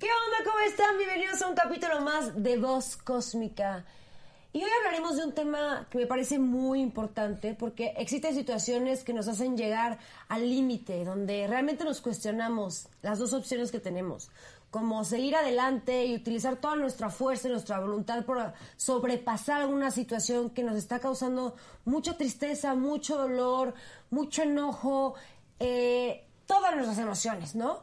¿Qué onda? ¿Cómo están? Bienvenidos a un capítulo más de Voz Cósmica. Y hoy hablaremos de un tema que me parece muy importante porque existen situaciones que nos hacen llegar al límite, donde realmente nos cuestionamos las dos opciones que tenemos, como seguir adelante y utilizar toda nuestra fuerza y nuestra voluntad por sobrepasar alguna situación que nos está causando mucha tristeza, mucho dolor, mucho enojo, eh, todas nuestras emociones, ¿no?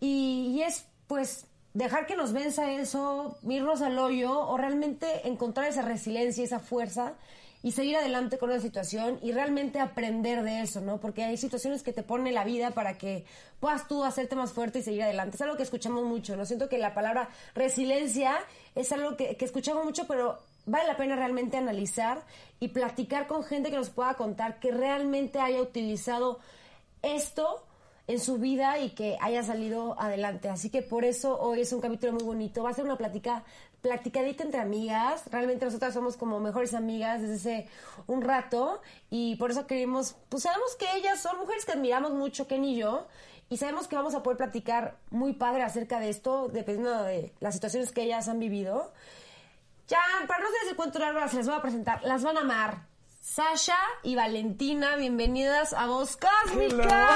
Y, es pues dejar que nos venza eso, irnos al hoyo o realmente encontrar esa resiliencia, esa fuerza y seguir adelante con la situación y realmente aprender de eso, ¿no? Porque hay situaciones que te pone la vida para que puedas tú hacerte más fuerte y seguir adelante. Es algo que escuchamos mucho, ¿no? Siento que la palabra resiliencia es algo que, que escuchamos mucho, pero vale la pena realmente analizar y platicar con gente que nos pueda contar que realmente haya utilizado esto en su vida y que haya salido adelante. Así que por eso hoy es un capítulo muy bonito. Va a ser una plática, platicadita entre amigas. Realmente nosotras somos como mejores amigas desde hace un rato y por eso queremos, pues sabemos que ellas son mujeres que admiramos mucho, Ken y yo. Y sabemos que vamos a poder platicar muy padre acerca de esto, dependiendo de las situaciones que ellas han vivido. Ya, para no hacerles el cuento largo, se les voy a presentar. Las van a amar. Sasha y Valentina, bienvenidas a Voz Cósmica.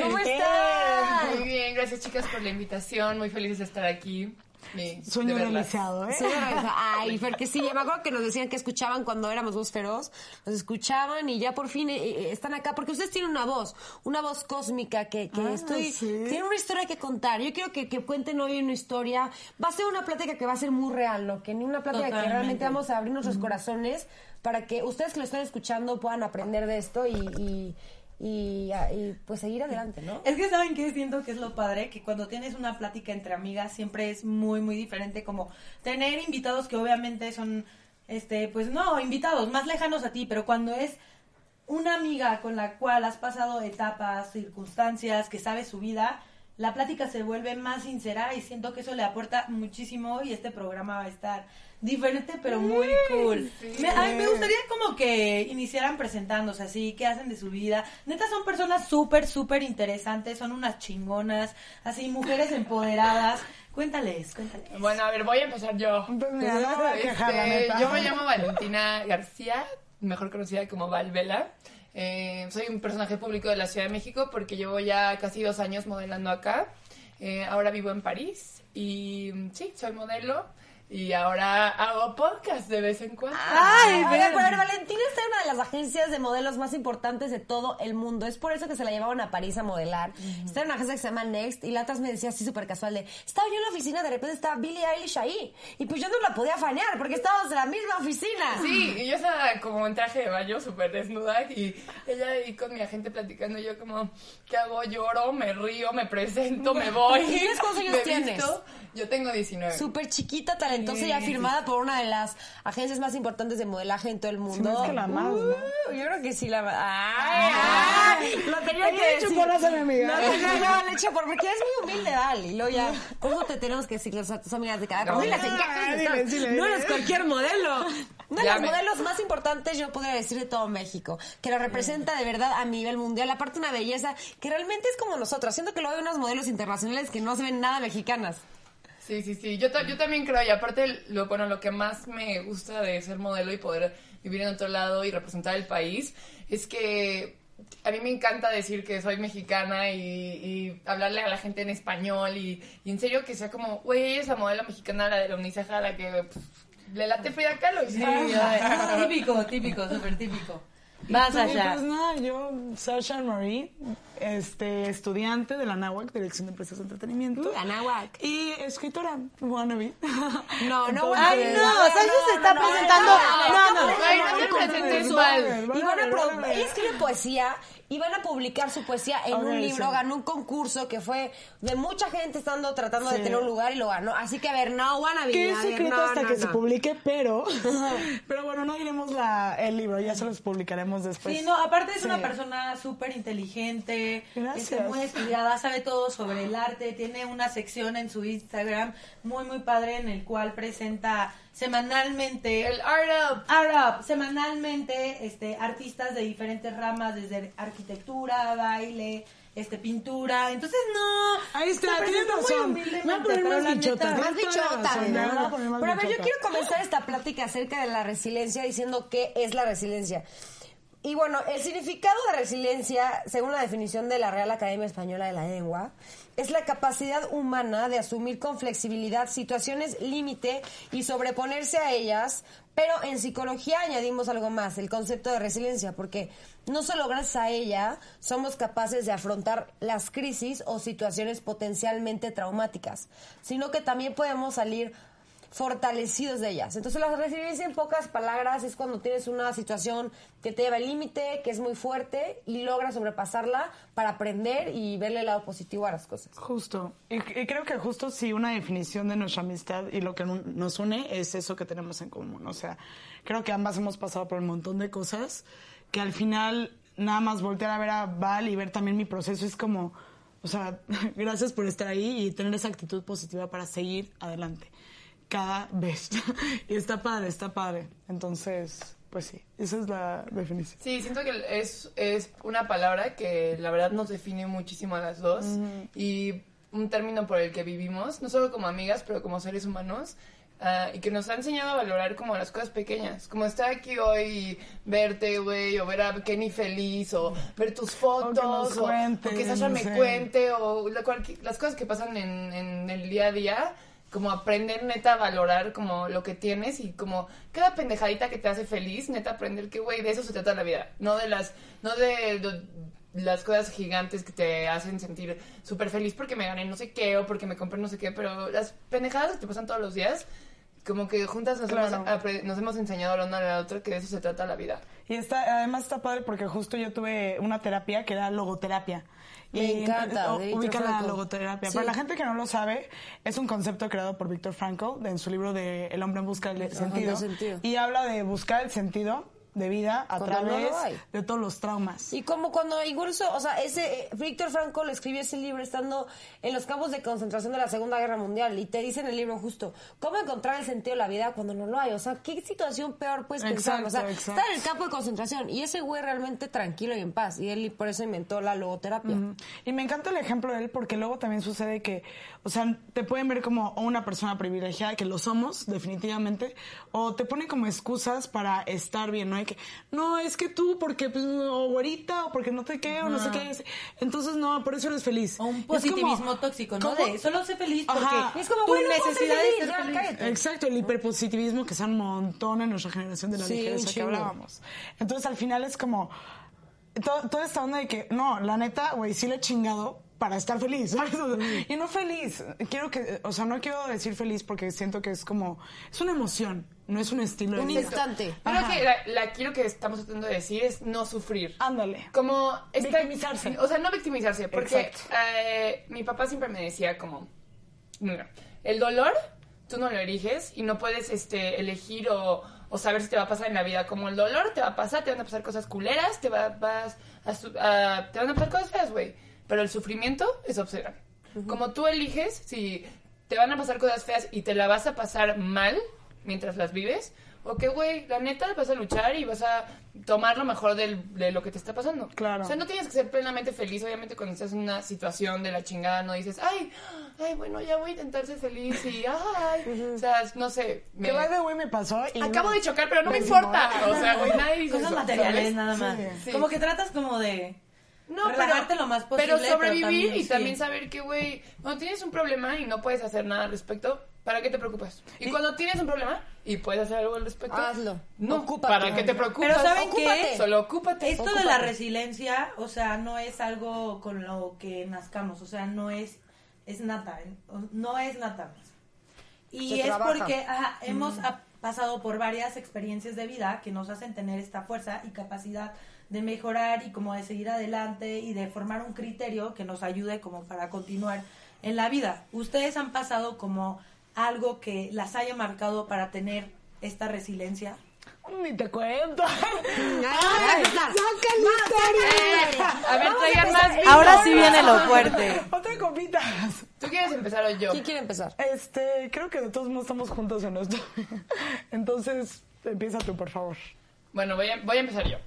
¿Cómo están? Muy bien, gracias chicas por la invitación, muy feliz de estar aquí. Sí, Sueño realizado, ¿eh? Sí, Ay, Fer, que sí, me acuerdo que nos decían que escuchaban cuando éramos voz feroz, nos escuchaban y ya por fin eh, eh, están acá, porque ustedes tienen una voz, una voz cósmica que, que Ah, estoy, ¿sí? tienen una historia que contar. Yo quiero que, que cuenten hoy una historia, va a ser una plática que va a ser muy real, ¿no? Que ni una plática que realmente vamos a abrir nuestros corazones para que ustedes que lo están escuchando puedan aprender de esto y, y, y, y, pues seguir adelante, ¿no? Es que saben que siento que es lo padre, que cuando tienes una plática entre amigas siempre es muy, muy diferente, como tener invitados que obviamente son, este, pues no, invitados más lejanos a ti, pero cuando es una amiga con la cual has pasado etapas, circunstancias, que sabe su vida, la plática se vuelve más sincera y siento que eso le aporta muchísimo y este programa va a estar diferente pero muy cool. Me, a mí me gustaría como que iniciaran presentándose así, qué hacen de su vida. Neta son personas súper, súper interesantes, son unas chingonas, así mujeres empoderadas. Cuéntales, cuéntales. Bueno, a ver, voy a empezar yo. Pues mira, no voy a Este, neta. yo me llamo Valentina García, mejor conocida como Valvela. Eh, soy un personaje público de la Ciudad de México porque llevo ya casi dos años modelando acá. Eh, ahora vivo en París y sí, soy modelo y ahora hago podcast de vez en cuando. Ay, a ver, pero Valentina está en una de las agencias de modelos más importantes de todo el mundo. Es por eso que se la llevaban a París a modelar. Está en una agencia que se llama Next y la otra me decía así súper casual de, estaba yo en la oficina, de repente estaba Billie Eilish ahí. Y pues yo no la podía fanear porque estábamos en la misma oficina. Sí, y yo estaba como en traje de baño súper desnuda y ella ahí con mi agente platicando y yo como, ¿qué hago? Lloro, me río, me presento, me voy. ¿Tienes cuántos años tienes? visto. Yo tengo 19. Súper chiquita, talentosa y ya Sí. firmada por una de las agencias más importantes de modelaje en todo el mundo. hace que la más, ¿no? Uh, yo creo que sí la más. ¡Ay! ay, Lo tenía Le que hecho decir. a mi amiga. No, no, no, no, le echo por porque es muy humilde, Val. Y luego ya, ¿cómo te tenemos que decirles a tus amigas de cada No. Ah, No eres cualquier modelo. Una de me- modelos más importantes, yo podría decir, de todo México. Que lo representa de verdad a nivel mundial. Aparte, una belleza que realmente es como nosotros. Siento que luego hay unos modelos internacionales que no se ven nada mexicanas. Sí, sí, sí. Yo, ta- yo también creo, y aparte, lo, bueno, lo que más me gusta de ser modelo y poder vivir en otro lado y representar el país es que a mí me encanta decir que soy mexicana y, y hablarle a la gente en español y, y en serio que sea como, güey, esa modelo mexicana, la de la Uniceja, la que pues, le late Frida Kahlo. y Sí, típico, típico, súper típico. Vas Y allá. pues nada, yo, Sasha Marie, este, estudiante de la NAWAC, Dirección de Empresas de Entretenimiento. Uh, Anáhuac. Y escritora, wannabe. No, no, Entonces- Ay, no, Sasha se está presentando. No, no. Ay, no van a ella escribe poesía y van a publicar su poesía en Ok, un libro. sí. Ganó un concurso que fue de mucha gente estando tratando de Sí. tener un lugar y lo ganó. Así que a ver, no, wannabe. Que es a secreto no, hasta no, que no. se publique, pero. pero bueno, no diremos la, el libro, ya se los publicaremos después. Sí, no, aparte es Sí. una persona súper inteligente, Gracias. este, muy estudiada, sabe todo sobre el arte, tiene una sección en su Instagram muy, muy padre en el cual presenta semanalmente El Art Up. Art Up, semanalmente este, artistas de diferentes ramas, desde arquitectura, baile, este pintura. Entonces, no. Ahí está, tienes razón. Me voy a poner más bichota, Más bichota, Pero a ver, yo quiero comenzar esta plática acerca de la resiliencia diciendo qué es la resiliencia. Y bueno, el significado de resiliencia, según la definición de la Real Academia Española de la Lengua, es la capacidad humana de asumir con flexibilidad situaciones límite y sobreponerse a ellas, pero en psicología añadimos algo más, el concepto de resiliencia, porque no solo gracias a ella somos capaces de afrontar las crisis o situaciones potencialmente traumáticas, sino que también podemos salir fortalecidos de ellas. Entonces la resiliencia en pocas palabras es cuando tienes una situación que te lleva al límite, que es muy fuerte y logras sobrepasarla para aprender y verle el lado positivo a las cosas. Justo. Y, creo que justo sí una definición de nuestra amistad y lo que nos une es eso que tenemos en común. O sea, creo que ambas hemos pasado por un montón de cosas que al final nada más voltear a ver a Val y ver también mi proceso es como, o sea, gracias por estar ahí y tener esa actitud positiva para seguir adelante cada vez. y está padre, está padre. Entonces, pues sí, esa es la definición. Sí, siento que es, es una palabra que la verdad nos define muchísimo a las dos y un término por el que vivimos, no solo como amigas, pero como seres humanos. ah, y que nos ha enseñado a valorar como las cosas pequeñas, como estar aquí hoy y verte, güey, o ver a Kenny feliz, o ver tus fotos, o, o cuenten, que Sasha me sí. cuente, o la las cosas que pasan en, en el día a día, como aprender neta a valorar como lo que tienes y como cada pendejadita que te hace feliz, neta aprender que, güey, de eso se trata la vida, no de las, no de las cosas gigantes que te hacen sentir súper feliz porque me gané no sé qué o porque me compré no sé qué, pero las pendejadas que te pasan todos los días, como que juntas nos, Claro. hemos, nos hemos enseñado la una a la otra que de eso se trata la vida. Y está, además está padre porque justo yo tuve una terapia que era logoterapia. Me Y, encanta, de ubica la logoterapia. Sí. Para la gente que no lo sabe, es un concepto creado por Víctor Frankl en su libro de El hombre en busca del sentido. del sentido. Y habla de buscar el sentido de vida a Cuando través de todos los traumas. Y como cuando incluso, o sea, ese eh, Víctor Franco escribió ese libro estando en los campos de concentración de la Segunda Guerra Mundial y te dice en el libro justo cómo encontrar el sentido de la vida cuando no lo hay, o sea, qué situación peor puedes pensar, o sea, exacto. estar en el campo de concentración y ese güey realmente tranquilo y en paz y él por eso inventó la logoterapia. Y me encanta el ejemplo de él porque luego también sucede que, o sea, te pueden ver como una persona privilegiada, que lo somos, definitivamente, o te ponen como excusas para estar bien, ¿no? Que, no, es que tú, porque, pues, o güerita, o porque no te qué, o no sé qué. es. Entonces, no, por eso eres feliz. O un como- positivismo tóxico, ¿no? De solo sé feliz porque Ajá. Es como, bueno, no, sé necesidad feliz, ya, cállate. Exacto, el hiperpositivismo que está un montón en nuestra generación de la Sí, ligereza que hablábamos. Entonces, al final es como to- toda esta onda de que, no, la neta, güey, sí le he chingado para estar feliz, sea, Y no feliz. Quiero que, o sea, no quiero decir feliz porque siento que es como, es una emoción, no es un estilo de Un vida. instante. Pero Ajá. que la, que estamos tratando de decir es no sufrir. Ándale. Como esta- Victimizarse. O sea, no victimizarse, porque eh, mi papá siempre me decía como, mira, el dolor tú no lo eliges y no puedes este, elegir o, o saber si te va a pasar en la vida. Como el dolor te va a pasar, te van a pasar cosas culeras, te, va, vas a su- a- te van a pasar cosas feas, güey. Pero el sufrimiento es opcional. Como tú eliges si te van a pasar cosas feas y te la vas a pasar mal mientras las vives, o que, güey, la neta vas a luchar y vas a tomar lo mejor del- de lo que te está pasando. Claro. O sea, no tienes que ser plenamente feliz, obviamente, cuando estás en una situación de la chingada, no dices, ay, ay, bueno, ya voy a intentar ser feliz y, ay, o sea, no sé. me- Que the way me pasó y Acabo no- de chocar, pero no me Pésimo, importa. O sea, güey, nadie dice Cosas eso, materiales ¿sabes? nada más. Sí. Como que tratas como de No, relajarte pero, lo más posible. pero sobrevivir también, y sí. también saber que, güey, cuando tienes un problema y no puedes hacer nada al respecto, ¿para qué te preocupas? Y, cuando tienes un problema y puedes hacer algo al respecto, Hazlo. No, Ocúpate. ¿para qué te preocupas? Pero ¿saben Ocúpate. qué? Solo ocúpate. Esto de la resiliencia, o sea, no es algo con lo que nazcamos, o sea, no es, es nata, ¿eh? No es nata. Y Se es trabaja. porque ajá, hemos a- pasado por varias experiencias de vida que nos hacen tener esta fuerza y capacidad de mejorar y como de seguir adelante y de formar un criterio que nos ayude como para continuar en la vida. Ustedes han pasado como algo que las haya marcado para tener esta resiliencia. Ni te cuento. A ver, traigan más vino. Ahora sí viene lo fuerte. Otra copita. ¿Tú quieres empezar o yo? ¿Quién quiere empezar? Este, creo que de todos modos estamos juntos en esto. Entonces, empieza tú, por favor. Bueno, voy a, voy a empezar yo.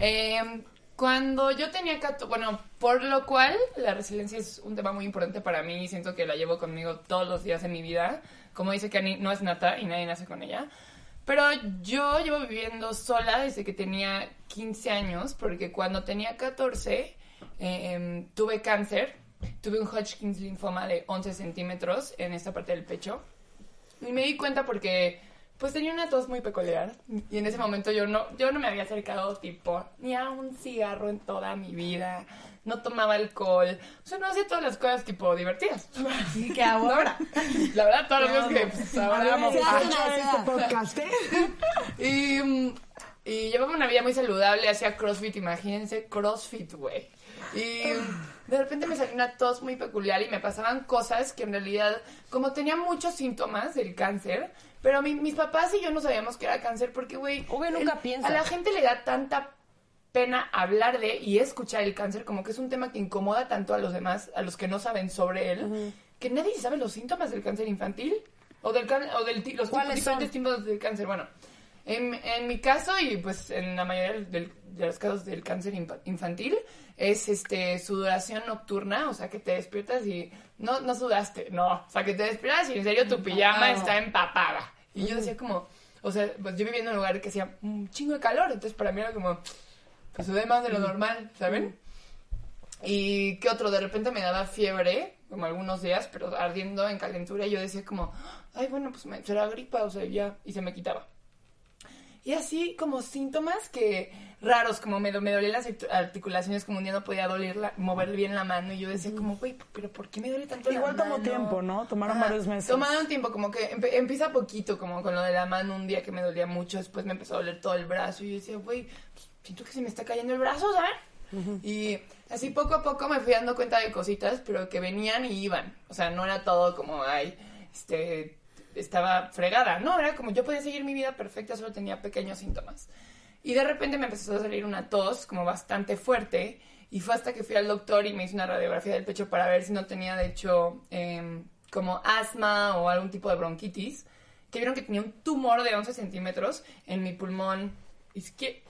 Eh, Cuando yo tenía 14, bueno, por lo cual la resiliencia es un tema muy importante para mí y siento que la llevo conmigo todos los días de mi vida. Como dice que no es nata y nadie nace con ella. Pero yo llevo viviendo sola desde que tenía 15 años, porque cuando tenía 14 em, tuve cáncer, tuve un Hodgkin's linfoma de 11 centímetros en esta parte del pecho. Y me di cuenta porque pues tenía una tos muy peculiar. Y en ese momento yo no, yo no me había acercado tipo ni a un cigarro en toda mi vida, no tomaba alcohol, o sea, no hacía todas las cosas tipo divertidas. Sí, que ahora. La verdad, todos los días que pues, ahora amo. este podcast, ¿eh? Y, mm, y llevaba una vida muy saludable, hacía CrossFit, imagínense, CrossFit, güey. Y de repente me salió una tos muy peculiar y me pasaban cosas que en realidad, como tenía muchos síntomas del cáncer, pero mi- mis papás y yo no sabíamos que era cáncer porque, güey, nunca el- piensas. a la gente le da tanta pena hablar de y escuchar el cáncer, como que es un tema que incomoda tanto a los demás, a los que no saben sobre él, que nadie sabe los síntomas del cáncer infantil o del can- o del los ¿Cuáles diferentes tipos de cáncer. Bueno, en, en mi caso y pues en la mayoría del- de los casos del cáncer infa- infantil es este sudoración nocturna, o sea que te despiertas y no no sudaste, no, o sea que te despiertas y en serio tu pijama está empapada. Y yo decía como, o sea, pues yo vivía en un lugar que hacía un chingo de calor, entonces para mí era como pues sudé más de lo normal, ¿saben? Y qué otro, de repente me daba fiebre, como algunos días, pero ardiendo en calentura, y yo decía como, ay, bueno, pues me, será gripa, o sea, ya, y se me quitaba. Y así como síntomas que raros, como me, me dolían las artic- articulaciones, como un día no podía doler la- mover bien la mano, y yo decía como, güey, pero ¿por qué me duele tanto Igual la tomó mano? tiempo, ¿no? Tomaron varios meses. Tomaron tiempo, como que empe- empieza poquito, como con lo de la mano, un día que me dolía mucho, después me empezó a doler todo el brazo, y yo decía, güey, pues, siento que se me está cayendo el brazo, ¿sabes? Y así poco a poco me fui dando cuenta de cositas, pero que venían y iban. O sea, no era todo como, ay, este, estaba fregada. No, era como yo podía seguir mi vida perfecta, solo tenía pequeños síntomas. Y de repente me empezó a salir una tos como bastante fuerte. Y fue hasta que fui al doctor y me hice una radiografía del pecho para ver si no tenía, de hecho, em, como asma o algún tipo de bronquitis. Que vieron que tenía un tumor de 11 centímetros en mi pulmón izquierdo.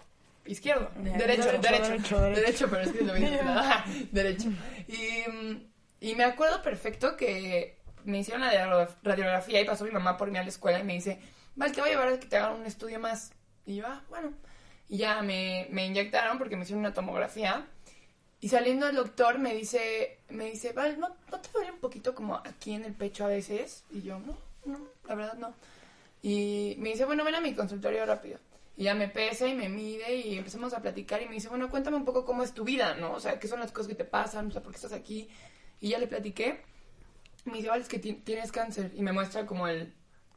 Izquierdo, derecho, derecho, derecho, derecho, derecho, derecho. pero es que lo. Ajá, derecho. Y, y me acuerdo perfecto que me hicieron la radio- radiografía y pasó mi mamá por mí a la escuela y me dice, Val, te voy a llevar a que te hagan un estudio más. Y yo, ah, bueno. Y ya me, me inyectaron porque me hicieron una tomografía. Y saliendo el doctor me dice, me dice, Val, ¿no, ¿no te duele un poquito como aquí en el pecho a veces? Y yo, no, no, la verdad no. Y me dice, bueno, ven a mi consultorio rápido. Y ya me pesa y me mide y empezamos a platicar y me dice, bueno, cuéntame un poco cómo es tu vida, ¿no? O sea, qué son las cosas que te pasan, o sea, por qué estás aquí. Y ya le platiqué. Me dice, vale, es que ti- tienes cáncer. Y me muestra como el,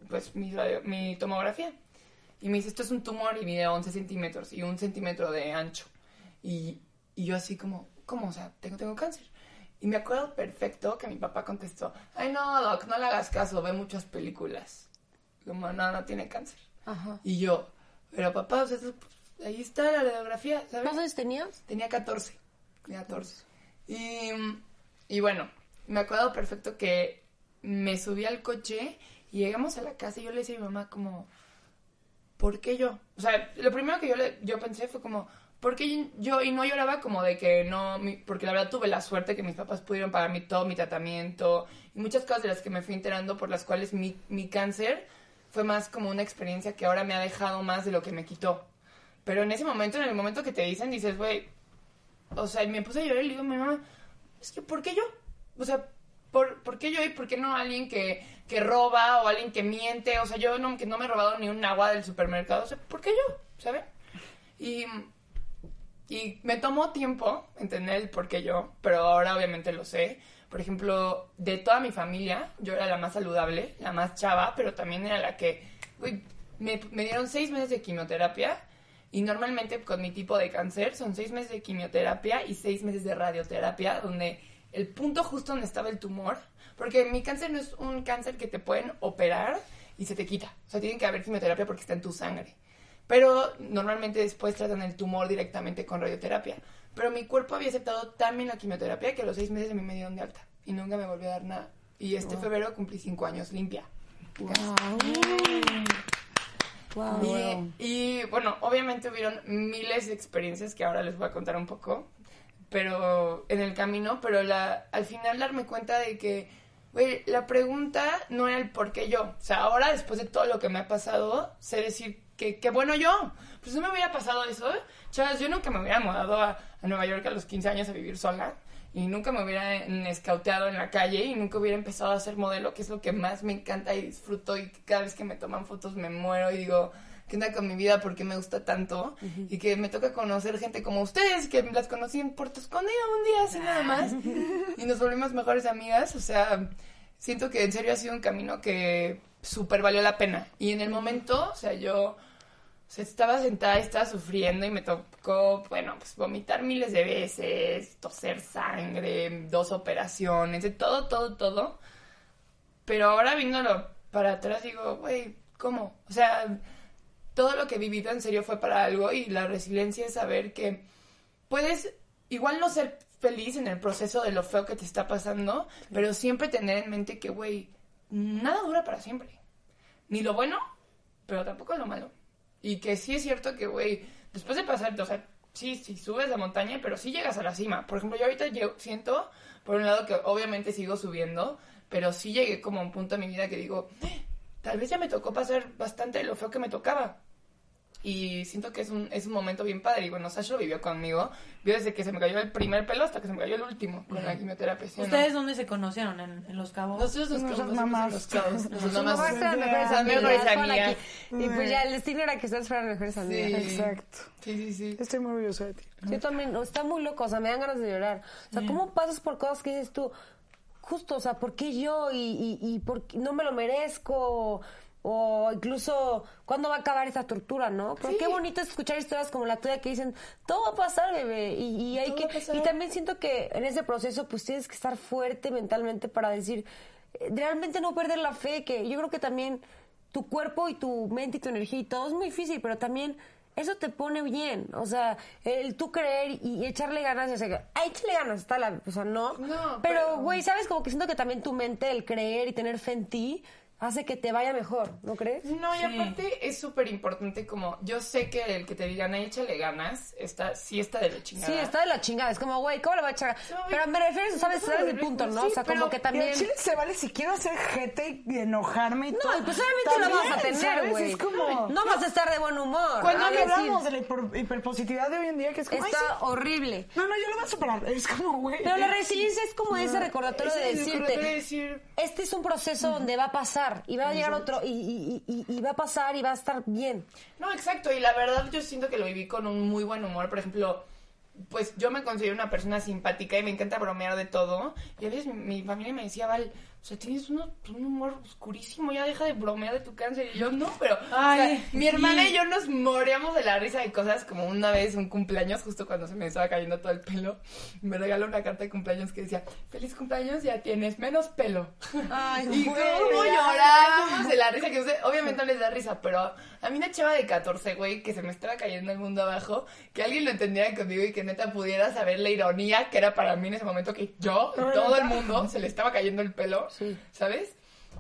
pues, mi, radio- mi tomografía. Y me dice, esto es un tumor y mide 11 centímetros y un centímetro de ancho. Y, y yo así como, ¿cómo? O sea, tengo, tengo cáncer. Y me acuerdo perfecto que mi papá contestó, ay no, Doc, no le hagas caso, ve muchas películas. Como, no, no tiene cáncer. Ajá. Y yo, pero papá, o sea, eso, ahí está la radiografía, ¿sabes? ¿Cuántos años tenías? Tenía 14. Tenía 14. Y, y bueno, me acuerdo perfecto que me subí al coche y llegamos a la casa y yo le decía a mi mamá como, ¿por qué yo? O sea, lo primero que yo, le, yo pensé fue como, ¿por qué yo? Y no lloraba como de que no, mi- porque la verdad tuve la suerte que mis papás pudieron pagar mi, todo mi tratamiento y muchas cosas de las que me fui enterando por las cuales mi, mi cáncer fue más como una experiencia que ahora me ha dejado más de lo que me quitó. Pero en ese momento, en el momento que te dicen, dices, güey, o sea, me puse a llorar y le digo a mi mamá, es que ¿por qué yo? O sea, ¿por, ¿por qué yo y por qué no alguien que, que roba o alguien que miente? O sea, yo no, que no me he robado ni un agua del supermercado, o sea, ¿por qué yo? ¿Saben? Y, y me tomó tiempo entender el por qué yo, pero ahora obviamente lo sé. Por ejemplo, de toda mi familia, yo era la más saludable, la más chava, pero también era la que, güey, me, me dieron seis meses de quimioterapia y normalmente con mi tipo de cáncer son seis meses de quimioterapia y seis meses de radioterapia, donde el punto justo donde estaba el tumor, porque mi cáncer no es un cáncer que te pueden operar y se te quita. O sea, tiene que haber quimioterapia porque está en tu sangre. Pero normalmente después tratan el tumor directamente con radioterapia. Pero mi cuerpo había aceptado tan bien la quimioterapia que a los seis meses a mí me dieron de alta y nunca me volvió a dar nada. Y este febrero cumplí cinco años limpia. Wow. Y, y, bueno, obviamente hubieron miles de experiencias que ahora les voy a contar un poco, pero en el camino, pero la, al final darme cuenta de que, güey, la pregunta no era el por qué yo. O sea, ahora después de todo lo que me ha pasado, sé decir que, qué bueno yo. Pues no me hubiera pasado eso. Chavas, yo nunca me hubiera mudado a, a Nueva York a los 15 años a vivir sola y nunca me hubiera escauteado en la calle y nunca hubiera empezado a ser modelo, que es lo que más me encanta y disfruto y cada vez que me toman fotos me muero y digo, ¿qué onda con mi vida? ¿Por qué me gusta tanto? Y que me toca conocer gente como ustedes, que las conocí en Puerto Escondido un día así nada más y nos volvimos mejores amigas, o sea, siento que en serio ha sido un camino que súper valió la pena y en el momento, o sea, yo sea, estaba sentada y estaba sufriendo y me tocó, bueno, pues vomitar miles de veces, toser sangre, dos operaciones, de todo, todo, todo. Pero ahora viéndolo para atrás digo, güey, ¿cómo? O sea, todo lo que he vivido en serio fue para algo y la resiliencia es saber que puedes igual no ser feliz en el proceso de lo feo que te está pasando, pero siempre tener en mente que, güey, nada dura para siempre. Ni lo bueno, pero tampoco lo malo. Y que sí es cierto que, güey, después de pasar, o sea, sí, sí subes la montaña, pero sí llegas a la cima. Por ejemplo, yo ahorita llego, siento, por un lado, que obviamente sigo subiendo, pero sí llegué como a un punto en mi vida que digo, "Eh, tal vez ya me tocó pasar bastante de lo feo que me tocaba. Y siento que es un, es un momento bien padre. Y bueno, Sasha lo vivió conmigo. Vio desde que se me cayó el primer pelo hasta que se me cayó el último con la quimioterapia. ¿sí o no? ¿Ustedes dónde se conocieron? ¿En, en Los Cabos? Nosotros nos conocimos mamás. en los cabos. Nuestras mamás. eran mejores Las amigas. Y pues ya el destino era que ustedes fueran mejores amigas. Sí. Exacto. Sí, sí, sí. Estoy muy orgullosa de ti. Yo también, no, está muy loco, o sea, me dan ganas de llorar. O sea, ¿cómo pasas por cosas que dices tú, justo, o sea, ¿por qué yo? Y, y, y por qué no me lo merezco. O incluso, ¿cuándo va a acabar esta tortura, no? Pero Sí. qué bonito es escuchar historias como la tuya que dicen, todo va a pasar, bebé. Y, y hay que, a y también siento que en ese proceso, pues tienes que estar fuerte mentalmente para decir, eh, realmente no perder la fe, que yo creo que también tu cuerpo y tu mente y tu energía y todo es muy difícil, pero también eso te pone bien. O sea, el tú creer y echarle ganas, o sea, ay, échale ganas, está la, o sea, no. No, pero, pero- güey, ¿sabes? Como que siento que también tu mente, el creer y tener fe en ti, hace que te vaya mejor, ¿no crees? No, y aparte es súper importante como, yo sé que el que te digan, "Ay, échale ganas, está, sí está de la chingada. Sí, está de la chingada. Es como, güey, ¿cómo le voy a echar? No, Pero me refiero, ¿sabes? ¿Sabes el punto, no? O sea, como que también... chile se vale si quiero hacer jete y enojarme y No, todo. y pues obviamente lo vas a tener, güey. Es como... No vas a estar de buen humor. Cuando a decir, hablamos de la hiper- hiperpositividad de hoy en día, que es como... Está "Ay, sí". horrible. No, no, yo lo voy a superar. Es como, güey. Pero la resiliencia es como ese recordatorio de Ese recordatorio de decirte, decir, este es un proceso donde va a pasar y va a llegar otro y, y- y- y va a pasar y va a estar bien. No, exacto, y la verdad yo siento que lo viví con un muy buen humor, por ejemplo, pues yo me considero una persona simpática y me encanta bromear de todo, y a veces mi, mi familia me decía, Val, o sea, tienes uno- un humor oscurísimo, ya deja de bromear de tu cáncer, y yo, no, pero, o sea, Ay, mi hermana y yo nos moríamos de la risa de cosas, como una vez un cumpleaños, justo cuando se me estaba cayendo todo el pelo, me regaló una carta de cumpleaños que decía, feliz cumpleaños, ya tienes menos pelo. Ay, Y cómo llorábamos de la risa, que usted- obviamente no les da risa, pero a mí una chava de 14, güey, que se me estaba cayendo el mundo abajo, que alguien lo entendiera conmigo y que neta pudiera saber la ironía que era para mí en ese momento que yo todo el mundo se le estaba cayendo el pelo, Sí. ¿sabes?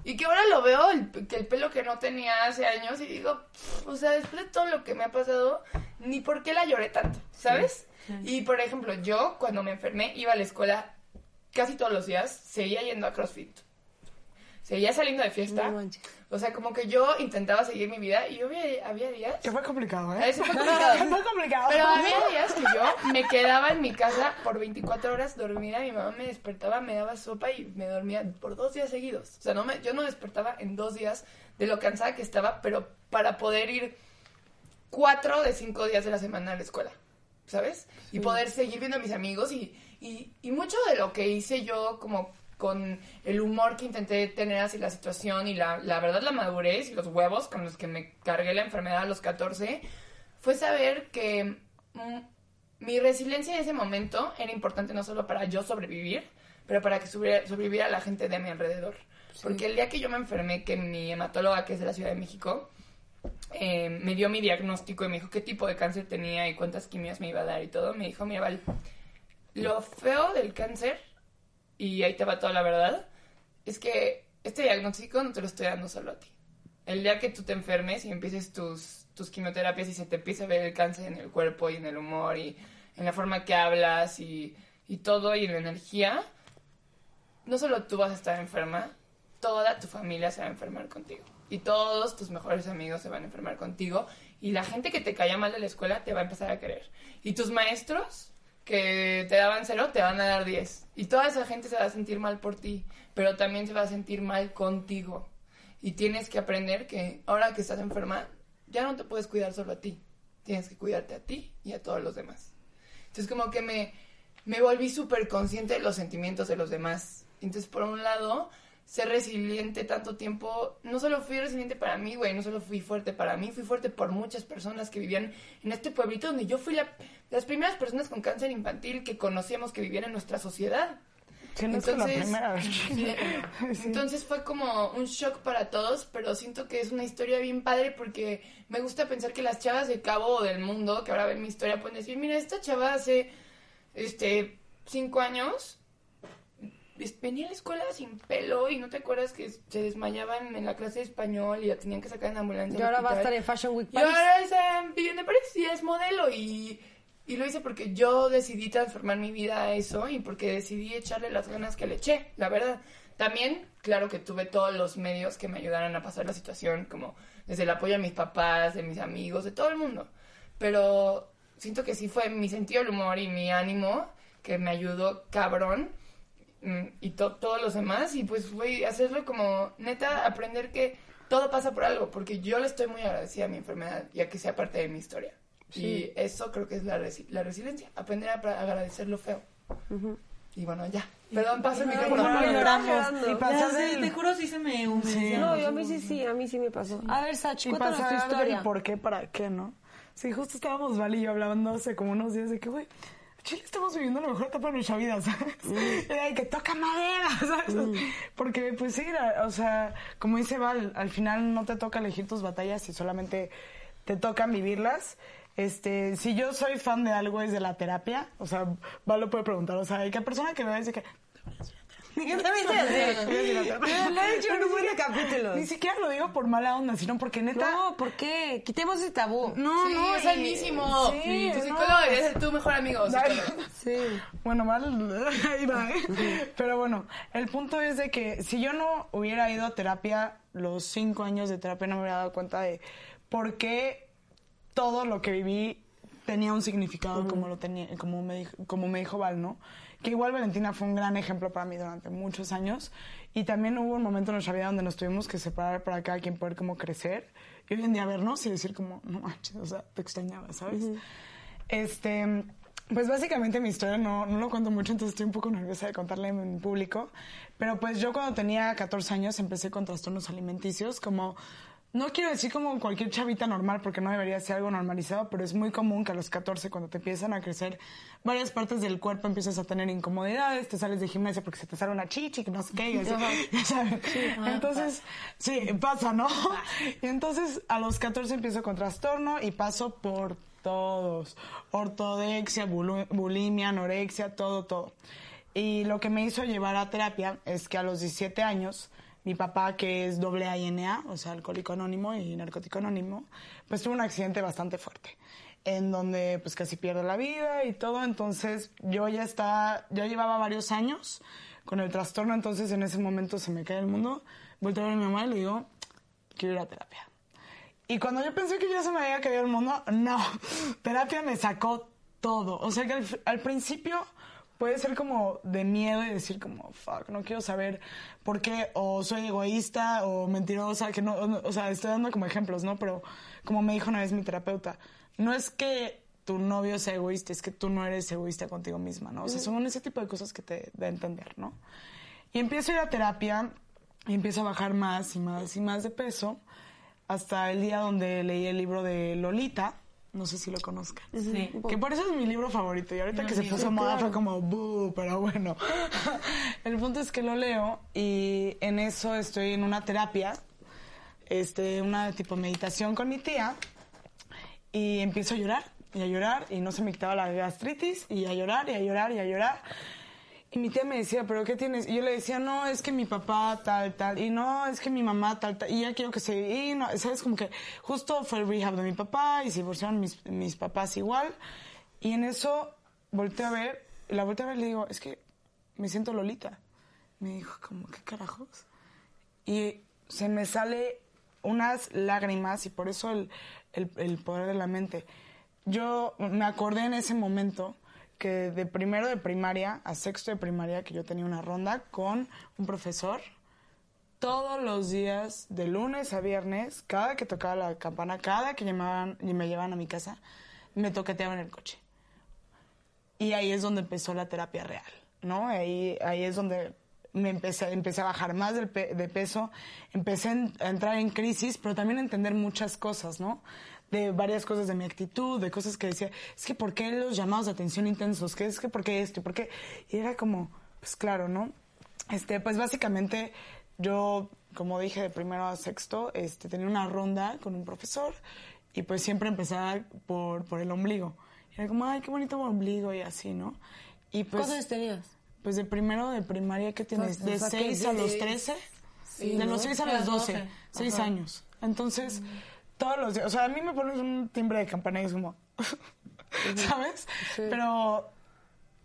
Y que ahora lo veo, el- que el pelo que no tenía hace años, y digo, "Pff, o sea, después de todo lo que me ha pasado, ni por qué la lloré tanto, ¿sabes? Y por ejemplo, yo cuando me enfermé iba a la escuela casi todos los días, seguía yendo a CrossFit. Seguía saliendo de fiesta. No manches. o sea, como que yo intentaba seguir mi vida y había, había días. Que fue complicado, ¿eh? veces fue complicado. fue complicado. Pero había días que yo me quedaba en mi casa por 24 horas dormida, mi mamá me despertaba, me daba sopa y me dormía por dos días seguidos. O sea, no me, yo no despertaba en dos días de lo cansada que estaba, pero para poder ir cuatro de cinco días de la semana a la escuela, ¿sabes? Y poder seguir viendo a mis amigos y, y, y mucho de lo que hice yo como con el humor que intenté tener hacia la situación y la, la verdad la madurez y los huevos con los que me cargué la enfermedad a los 14, fue saber que mm, mi resiliencia en ese momento era importante no solo para yo sobrevivir, pero para que sobre- sobreviviera la gente de mi alrededor. Porque el día que yo me enfermé, que mi hematóloga, que es de la Ciudad de México, eh, me dio mi diagnóstico y me dijo qué tipo de cáncer tenía y cuántas quimios me iba a dar y todo, me dijo, mira, Val, lo feo del cáncer, y ahí te va toda la verdad, es que este diagnóstico no te lo estoy dando solo a ti. el día que tú te enfermes y empieces tus, tus quimioterapias y se te empiece a ver el cáncer en el cuerpo y en el humor y en la forma que hablas y, y todo y en la energía, no solo tú vas a estar enferma, toda tu familia se va a enfermar contigo. Y todos tus mejores amigos se van a enfermar contigo. Y la gente que te caía mal de la escuela te va a empezar a querer. Y tus maestros que te daban cero te van a dar diez. Y toda esa gente se va a sentir mal por ti, pero también se va a sentir mal contigo. Y tienes que aprender que ahora que estás enferma, ya no te puedes cuidar solo a ti. Tienes que cuidarte a ti y a todos los demás. Entonces como que me, me volví súper consciente de los sentimientos de los demás. Entonces por un lado, ser resiliente tanto tiempo, no solo fui resiliente para mí, güey, no solo fui fuerte para mí, fui fuerte por muchas personas que vivían en este pueblito donde yo fui la, las primeras personas con cáncer infantil que conocíamos que vivían en nuestra sociedad. Sí, no es la primera vez. Sí. Entonces fue como un shock para todos, pero siento que es una historia bien padre porque me gusta pensar que las chavas de Cabo o del mundo que ahora ven mi historia pueden decir, mira, esta chava hace este cinco años venía a la escuela sin pelo y no te acuerdas que se desmayaban en la clase de español y la tenían que sacar en ambulancia. Y ahora va a estar en Fashion Week Y Paris. ahora está viviendo en París y es modelo y, y lo hice porque yo decidí transformar mi vida a eso y porque decidí echarle las ganas que le eché, la verdad. También, claro que tuve todos los medios que me ayudaran a pasar la situación, como desde el apoyo de mis papás, de mis amigos, de todo el mundo. Pero siento que sí fue mi sentido del humor y mi ánimo que me ayudó cabrón y to- todos los demás y pues fue hacerlo como neta aprender que todo pasa por algo porque yo le estoy muy agradecida a mi enfermedad ya que sea parte de mi historia y eso creo que es la, resi- la resiliencia aprender a agradecer lo feo y bueno ya perdón paso el Ay, micrófono no, no, lloramos. Y pasar te juro sí se me humedeció. No, yo a mí sí, sí, a mí sí me pasó. A ver, Sach, Y cuéntanos tu historia. por qué, para qué, ¿no? Sí, justo estábamos Val y yo hablando hace como unos días de que, güey, Chile estamos viviendo la mejor etapa de nuestra vida, ¿sabes? Mm. Era de que toca madera, ¿sabes? Porque, pues sí, la- o sea, como dice Val, al final no te toca elegir tus batallas y solamente te tocan vivirlas. Este, si yo soy fan de algo es de la terapia, o sea, Val lo puede preguntar, o sea, hay que persona que me dice que Yo también lo he dicho en un buen de capítulos. ni siquiera lo digo por mala onda, sino porque neta No, ¿por qué? Quitemos ese tabú. no, sí, no, es sanísimo sí, tu no. psicólogo debería ser tu mejor amigo psicólogo. Sí. Bueno, mal, ahí va, ¿eh? Pero bueno, el punto es de que si yo no hubiera ido a terapia, los cinco años de terapia no me hubiera dado cuenta de por qué todo lo que viví tenía un significado como lo tenía, como me dijo, como me dijo Val, ¿no? Que igual Valentina fue un gran ejemplo para mí durante muchos años y también hubo un momento en nuestra vida donde nos tuvimos que separar para cada quien poder como crecer y hoy en día vernos y decir como, no manches, o sea, te extrañaba, ¿sabes? Este, pues básicamente mi historia no, no lo cuento mucho, entonces estoy un poco nerviosa de contarla en público. Pero pues yo cuando tenía 14 años empecé con trastornos alimenticios, como, no quiero decir como cualquier chavita normal, porque no debería ser algo normalizado, pero es muy común que a los 14, cuando te empiezan a crecer varias partes del cuerpo, empiezas a tener incomodidades, te sales de gimnasia porque se te sale una chichi, que no sé qué, ya sabes. Entonces, sí, pasa, ¿no? Y entonces a los 14 empiezo con trastorno y paso por todos. Ortodexia, bulimia, anorexia, todo, todo. Y lo que me hizo llevar a terapia es que a los 17 años, mi papá, que es doble ANA, o sea, alcohólico anónimo y narcótico anónimo, pues tuvo un accidente bastante fuerte, en donde pues casi pierde la vida y todo. Entonces yo ya estaba, ya llevaba varios años con el trastorno, entonces en ese momento se me cae el mundo. Volteo a ver a mi mamá y le digo, quiero ir a terapia. Y cuando yo pensé que ya se me había caído el mundo, no. Terapia me sacó todo. O sea que al principio puede ser como de miedo y decir como, fuck, no quiero saber por qué, o soy egoísta, o mentirosa, que no, o, sea, estoy dando como ejemplos, ¿no? Pero como me dijo una vez mi terapeuta, no es que tu novio sea egoísta, es que tú no eres egoísta contigo misma, ¿no? O sea, son ese tipo de cosas que te da a entender, ¿no? Y empiezo a ir a terapia y empiezo a bajar más y más y más de peso hasta el día donde leí el libro de Lolita. No sé si lo conozcan. Sí. Que por eso es mi libro favorito. Y ahorita que se puso moda fue como, "Buh", pero bueno. el punto es que lo leo y en eso estoy en una terapia, este, una tipo meditación con mi tía y empiezo a llorar y a llorar y no se me quitaba la gastritis y a llorar y a llorar y a llorar. Y mi tía me decía, ¿pero qué tienes? Y yo le decía, no, es que mi papá tal, tal. Y no, es que mi mamá tal, tal. Y ya quiero que se... Y no, ¿sabes? Como que justo fue el rehab de mi papá y se divorciaron mis, mis papás igual. Y en eso volteé a ver, y la volteé a ver y le digo, es que me siento Lolita. Me dijo, como, ¿qué carajos? Y se me sale unas lágrimas y por eso el, el, el poder de la mente. Yo me acordé en ese momento que de primero de primaria a sexto de primaria que yo tenía una ronda con un profesor todos los días, de lunes a viernes, cada que tocaba la campana, cada que llamaban y me llevaban a mi casa, me toqueteaban el coche. Y ahí es donde empezó la terapia real, ¿no? Ahí, ahí es donde me empecé, empecé a bajar más pe- de peso, empecé a entrar en crisis, pero también a entender muchas cosas, ¿no? De varias cosas de mi actitud, de cosas que decía, es que ¿por qué los llamados de atención intensos? ¿Qué es que por qué esto? ¿Por qué? Y era como, pues claro, ¿no? Este, pues básicamente yo, como dije, de primero a sexto, este, tenía una ronda con un profesor y pues siempre empezaba por, por el ombligo. Y era como, ay, qué bonito ombligo y así, ¿no? Y pues... ¿Cuántos tenías? Pues de primero de primaria, ¿qué tienes? Pues, De o sea, que 6 a los de- 13. Sí, de ¿no? los 6 a A los las 12. 12. 6 Ajá. años. Entonces, todos los días. O sea, a mí me pones un timbre de campana y es como. ¿Sabes? Pero,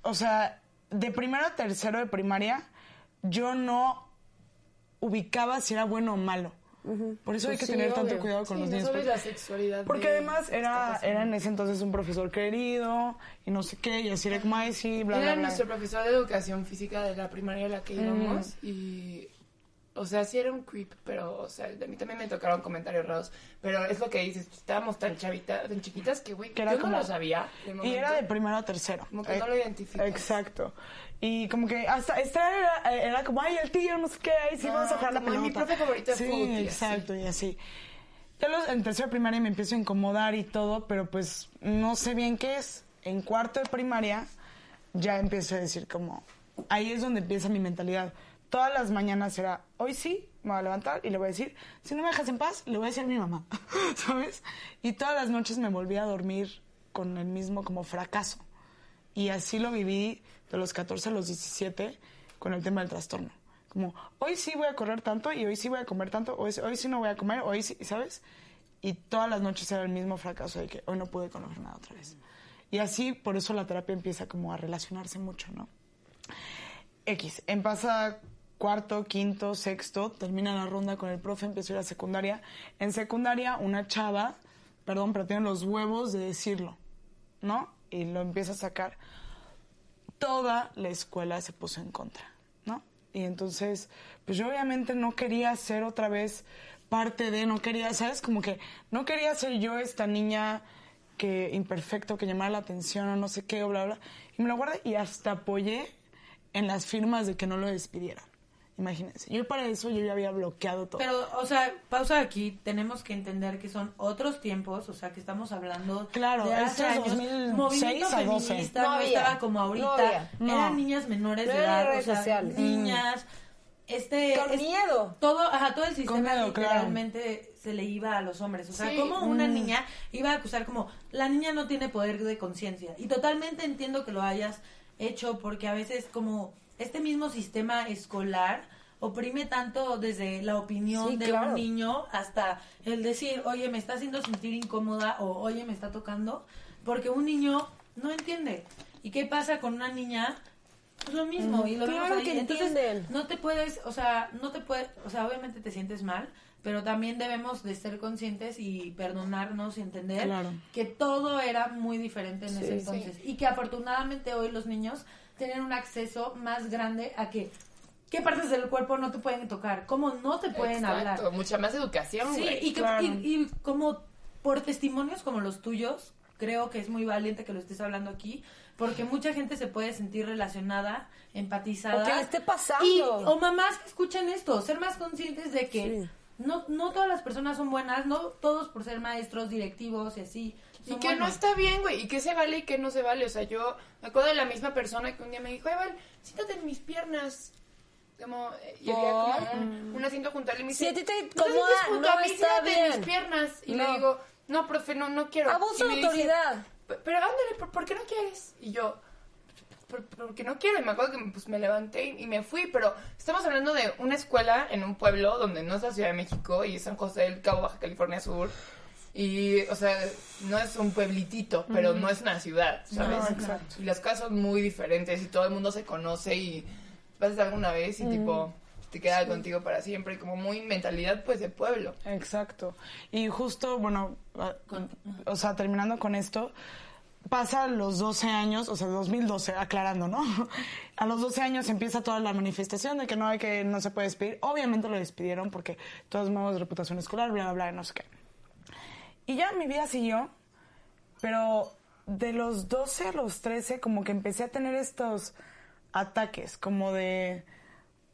o sea, de primero a tercero de primaria, yo no ubicaba si era bueno o malo. Por eso hay Pues que sí, tener tanto cuidado con Sí, los no niños. porque- la sexualidad. porque de- además era, era en ese entonces un profesor querido y no sé qué, y así era sí, bla, bla, Era bla. nuestro profesor de educación física de la primaria a la que íbamos y... O sea, sí era un creep, pero, o sea, de mí también me tocaron comentarios raros. Pero es lo que dices, estábamos tan chavitas, tan chiquitas que, güey, Que era yo como- no lo sabía. Y era de primero a tercero. Como que no Eh, lo identificas. Exacto. Y como que hasta esta era, era como, ay, el tío, no sé qué, ay, sí, Ah, vamos a jugar la como mi pelota. profe favorito de Sí, exacto, y así. Ya los, en tercero de primaria me empiezo a incomodar y todo, pero pues no sé bien qué es. En cuarto de primaria ya empiezo a decir como, ahí es donde empieza mi mentalidad. Todas las mañanas era, hoy sí, me voy a levantar y le voy a decir, si no me dejas en paz, le voy a decir a mi mamá, ¿sabes? Y todas las noches me volví a dormir con el mismo como fracaso. Y así lo viví de los 14 a los 17 con el tema del trastorno. Como, hoy sí voy a correr tanto y hoy sí voy a comer tanto, hoy, hoy sí no voy a comer, hoy sí, ¿sabes? Y todas las noches era el mismo fracaso de que hoy no pude comer nada otra vez. Y así, por eso la terapia empieza como a relacionarse mucho, ¿no? X, en pasa cuarto, quinto, sexto, termina la ronda con el profe, empiezo a ir a secundaria. En secundaria, una chava, perdón, pero tiene los huevos de decirlo, ¿no? Y lo empieza a sacar. Toda la escuela se puso en contra, ¿no? Y entonces, pues yo obviamente no quería ser otra vez parte de, no quería, ¿sabes? Como que no quería ser yo esta niña que imperfecto, que llamara la atención o no sé qué, o bla, bla. Y me lo guardé y hasta apoyé en las firmas de que no lo despidieran. Imagínense. Yo para eso yo ya había bloqueado todo. Pero, o sea, pausa aquí. Tenemos que entender que son otros tiempos, o sea, que estamos hablando Claro, de hace es años. 2006 Movimiento a 12. feminista No no, había, estaba como ahorita. no había. No. Eran niñas menores No de edad, o redes sea, sociales. niñas. Este, Con es- miedo. Todo, ajá, todo el sistema miedo, claro. literalmente se le iba a los hombres. O sea, Sí. como una niña iba a acusar como, la niña no tiene poder de conciencia. Y totalmente entiendo que lo hayas hecho porque a veces como este mismo sistema escolar oprime tanto desde la opinión Sí, de claro. un niño hasta el decir, oye, me está haciendo sentir incómoda o oye, me está tocando, porque un niño no entiende. ¿Y qué pasa con una niña? Pues lo mismo, y lo Claro que Entonces, entienden. no te puedes, o sea, no te puedes, o sea, obviamente te sientes mal, pero también debemos de ser conscientes y perdonarnos y entender Claro. que todo era muy diferente en Sí, ese sí. entonces y que afortunadamente hoy los niños tienen un acceso más grande a que qué partes del cuerpo no te pueden tocar, cómo no te pueden Exacto, hablar. mucha más educación, Sí, güey. y, que- claro. y, y como por testimonios como los tuyos, creo que es muy valiente que lo estés hablando aquí, porque mucha gente se puede sentir relacionada, empatizada. O que le esté pasando. Y, o mamás que escuchen esto, ser más conscientes de que Sí. no, no todas las personas son buenas, no todos por ser maestros, directivos y así. Y que no está bien, güey, y que se vale y que no se vale. O sea, yo me acuerdo de la misma persona que un día me dijo, Eval, siéntate en mis piernas. Como, eh, y había como un, un asiento junto a él y me dice, Si a ti te "¿No te incomoda, sientes junto no a mí? está Siéntate en bien". mis piernas. Y No. le digo, no, profe, no, no quiero. Abuso de dice, autoridad. "P- pero ándale, ¿por, por qué no quieres? Y yo, por- porque no quiero. Y me acuerdo que pues, me levanté y, y me fui, pero estamos hablando de una escuela en un pueblo donde no es la Ciudad de México y es San José del Cabo, Baja California Sur. Y, o sea, no es un pueblitito, pero no es una ciudad, ¿sabes? No, exacto. Y las cosas son muy diferentes y todo el mundo se conoce y pasas alguna vez y tipo te queda contigo para siempre y como muy mentalidad pues de pueblo. Exacto. Y justo, bueno, a- o sea, terminando con esto, pasa los 12 años, o sea, 2012, aclarando, ¿no? A los 12 años empieza toda la manifestación de que no hay que, no se puede despedir. Obviamente lo despidieron porque de todos modos de reputación escolar, bla, bla, bla, no sé qué. Y ya mi vida siguió, pero de los 12 a los 13 como que empecé a tener estos ataques, como de...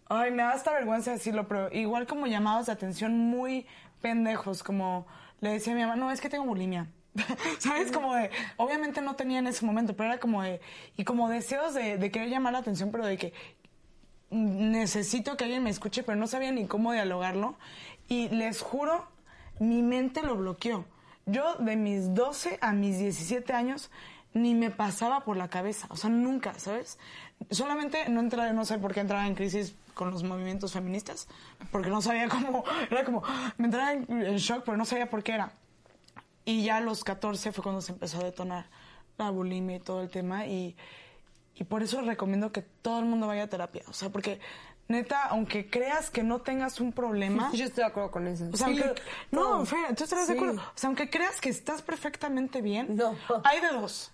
Ay, me da hasta vergüenza decirlo, pero igual como llamados de atención muy pendejos, como le decía a mi mamá, no, es que tengo bulimia. ¿Sabes? Como de, obviamente no tenía en ese momento, pero era como de, y como deseos de, de querer llamar la atención, pero de que necesito que alguien me escuche, pero no sabía ni cómo dialogarlo. Y les juro, mi mente lo bloqueó. Yo de mis 12 a mis 17 años ni me pasaba por la cabeza, o sea, nunca, ¿sabes? Solamente no entraba, no sé por qué entraba en crisis con los movimientos feministas, porque no sabía cómo, era como, me entraba en, en shock, pero no sabía por qué era. Y ya a los 14 fue cuando se empezó a detonar la bulimia y todo el tema. Y, y por eso recomiendo que todo el mundo vaya a terapia. O sea, porque neta, aunque creas que no tengas un problema. Yo estoy de acuerdo con eso. O sea, Sí, aunque, no, todo. Fer, ¿tú estarás de acuerdo? O sea, aunque creas que estás perfectamente bien, No. hay de dos.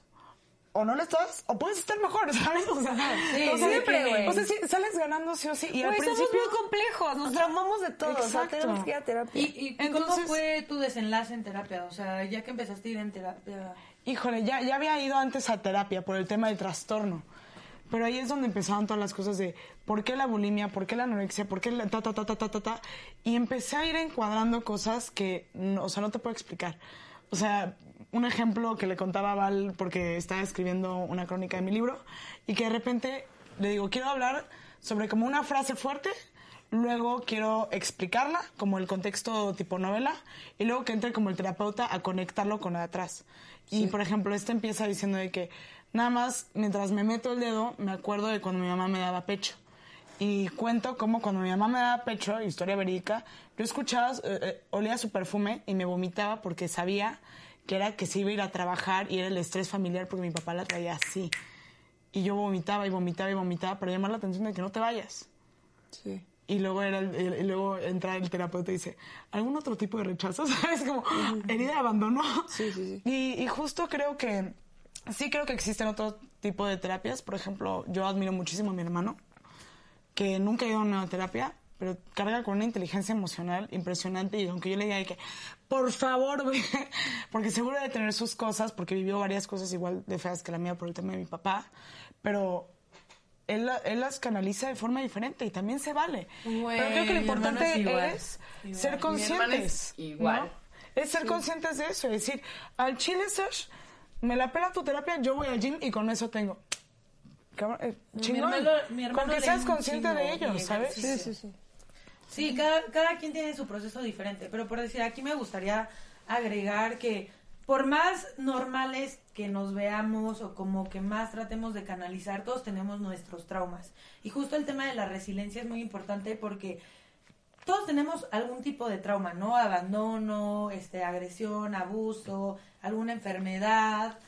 O no lo estás, o puedes estar mejor, ¿sabes? O sea, Sí, o sea, siempre, güey. O sea, sí, sales ganando sí o sí. Y al somos principio. muy complejos, nos traumamos de todo. O sea, Exacto. tenemos que ir a terapia. ¿Y, y cómo Entonces- fue tu desenlace en terapia? O sea, ya que empezaste a ir en terapia... Híjole, ya, ya había ido antes a terapia por el tema del trastorno. Pero ahí es donde empezaron todas las cosas de por qué la bulimia, por qué la anorexia, por qué la ta, ta, ta, ta, ta, ta, ta. Y empecé a ir encuadrando cosas que, no- o sea, no te puedo explicar. O sea, un ejemplo que le contaba a Val porque estaba escribiendo una crónica de mi libro y que de repente le digo, quiero hablar sobre como una frase fuerte, luego quiero explicarla como el contexto tipo novela y luego que entre como el terapeuta a conectarlo con atrás. Y por ejemplo, este empieza diciendo de que nada más mientras me meto el dedo me acuerdo de cuando mi mamá me daba pecho. Y cuento como cuando mi mamá me daba pecho, historia verídica, yo escuchaba, eh, eh, olía su perfume y me vomitaba porque sabía que era que se iba a ir a trabajar y era el estrés familiar porque mi papá la traía así. Y yo vomitaba y vomitaba y vomitaba para llamar la atención de que no te vayas. Sí. Y luego, era el- el- y luego entra el terapeuta y dice, ¿algún otro tipo de rechazo? ¿Sabes? Como herida de abandono. Sí, sí, sí. Y, y justo creo que, sí creo que existen otro tipo de terapias. Por ejemplo, yo admiro muchísimo a mi hermano, que nunca ha ido a una terapia, pero carga con una inteligencia emocional impresionante. Y aunque yo le diga que, por favor, porque seguro de tener sus cosas, porque vivió varias cosas igual de feas que la mía por el tema de mi papá, pero él, la- él las canaliza de forma diferente y también se vale. Pero creo que lo importante es igual. es Igual. ser conscientes. es igual. ¿no? Es ser conscientes de eso, es decir, al chile, Sash, me la pela tu terapia, yo voy al gym y con eso tengo. Eh, Mi chingón. hermano- mi hermano con que seas consciente de chingo ello, y ¿sabes? Sí, sí, sí. Sí, cada, cada quien tiene su proceso diferente, pero por decir, aquí me gustaría agregar que por más normales que nos veamos o como que más tratemos de canalizar, todos tenemos nuestros traumas. Y justo el tema de la resiliencia es muy importante porque todos tenemos algún tipo de trauma, ¿no? Abandono, este, agresión, abuso, alguna enfermedad.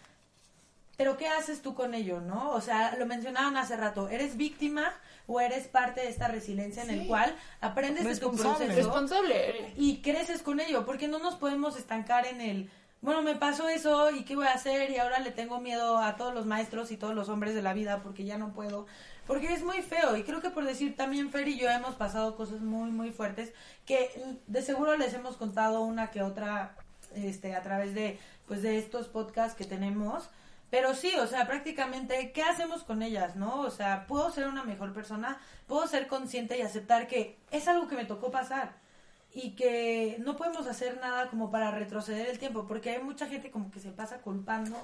Pero ¿qué haces tú con ello, no? O sea, lo mencionaban hace rato, ¿eres víctima o eres parte de esta resiliencia en el cual aprendes de tu proceso Responsable. y creces con ello? Porque no nos podemos estancar en el, bueno, me pasó eso y qué voy a hacer y ahora le tengo miedo a todos los maestros y todos los hombres de la vida porque ya no puedo. Porque es muy feo y creo que por decir también Fer y yo hemos pasado cosas muy muy fuertes que de seguro les hemos contado una que otra este a través de pues de estos podcasts que tenemos pero sí, o sea, prácticamente, ¿qué hacemos con ellas, no? O sea, puedo ser una mejor persona, puedo ser consciente y aceptar que es algo que me tocó pasar y que no podemos hacer nada como para retroceder el tiempo, porque hay mucha gente como que se pasa culpando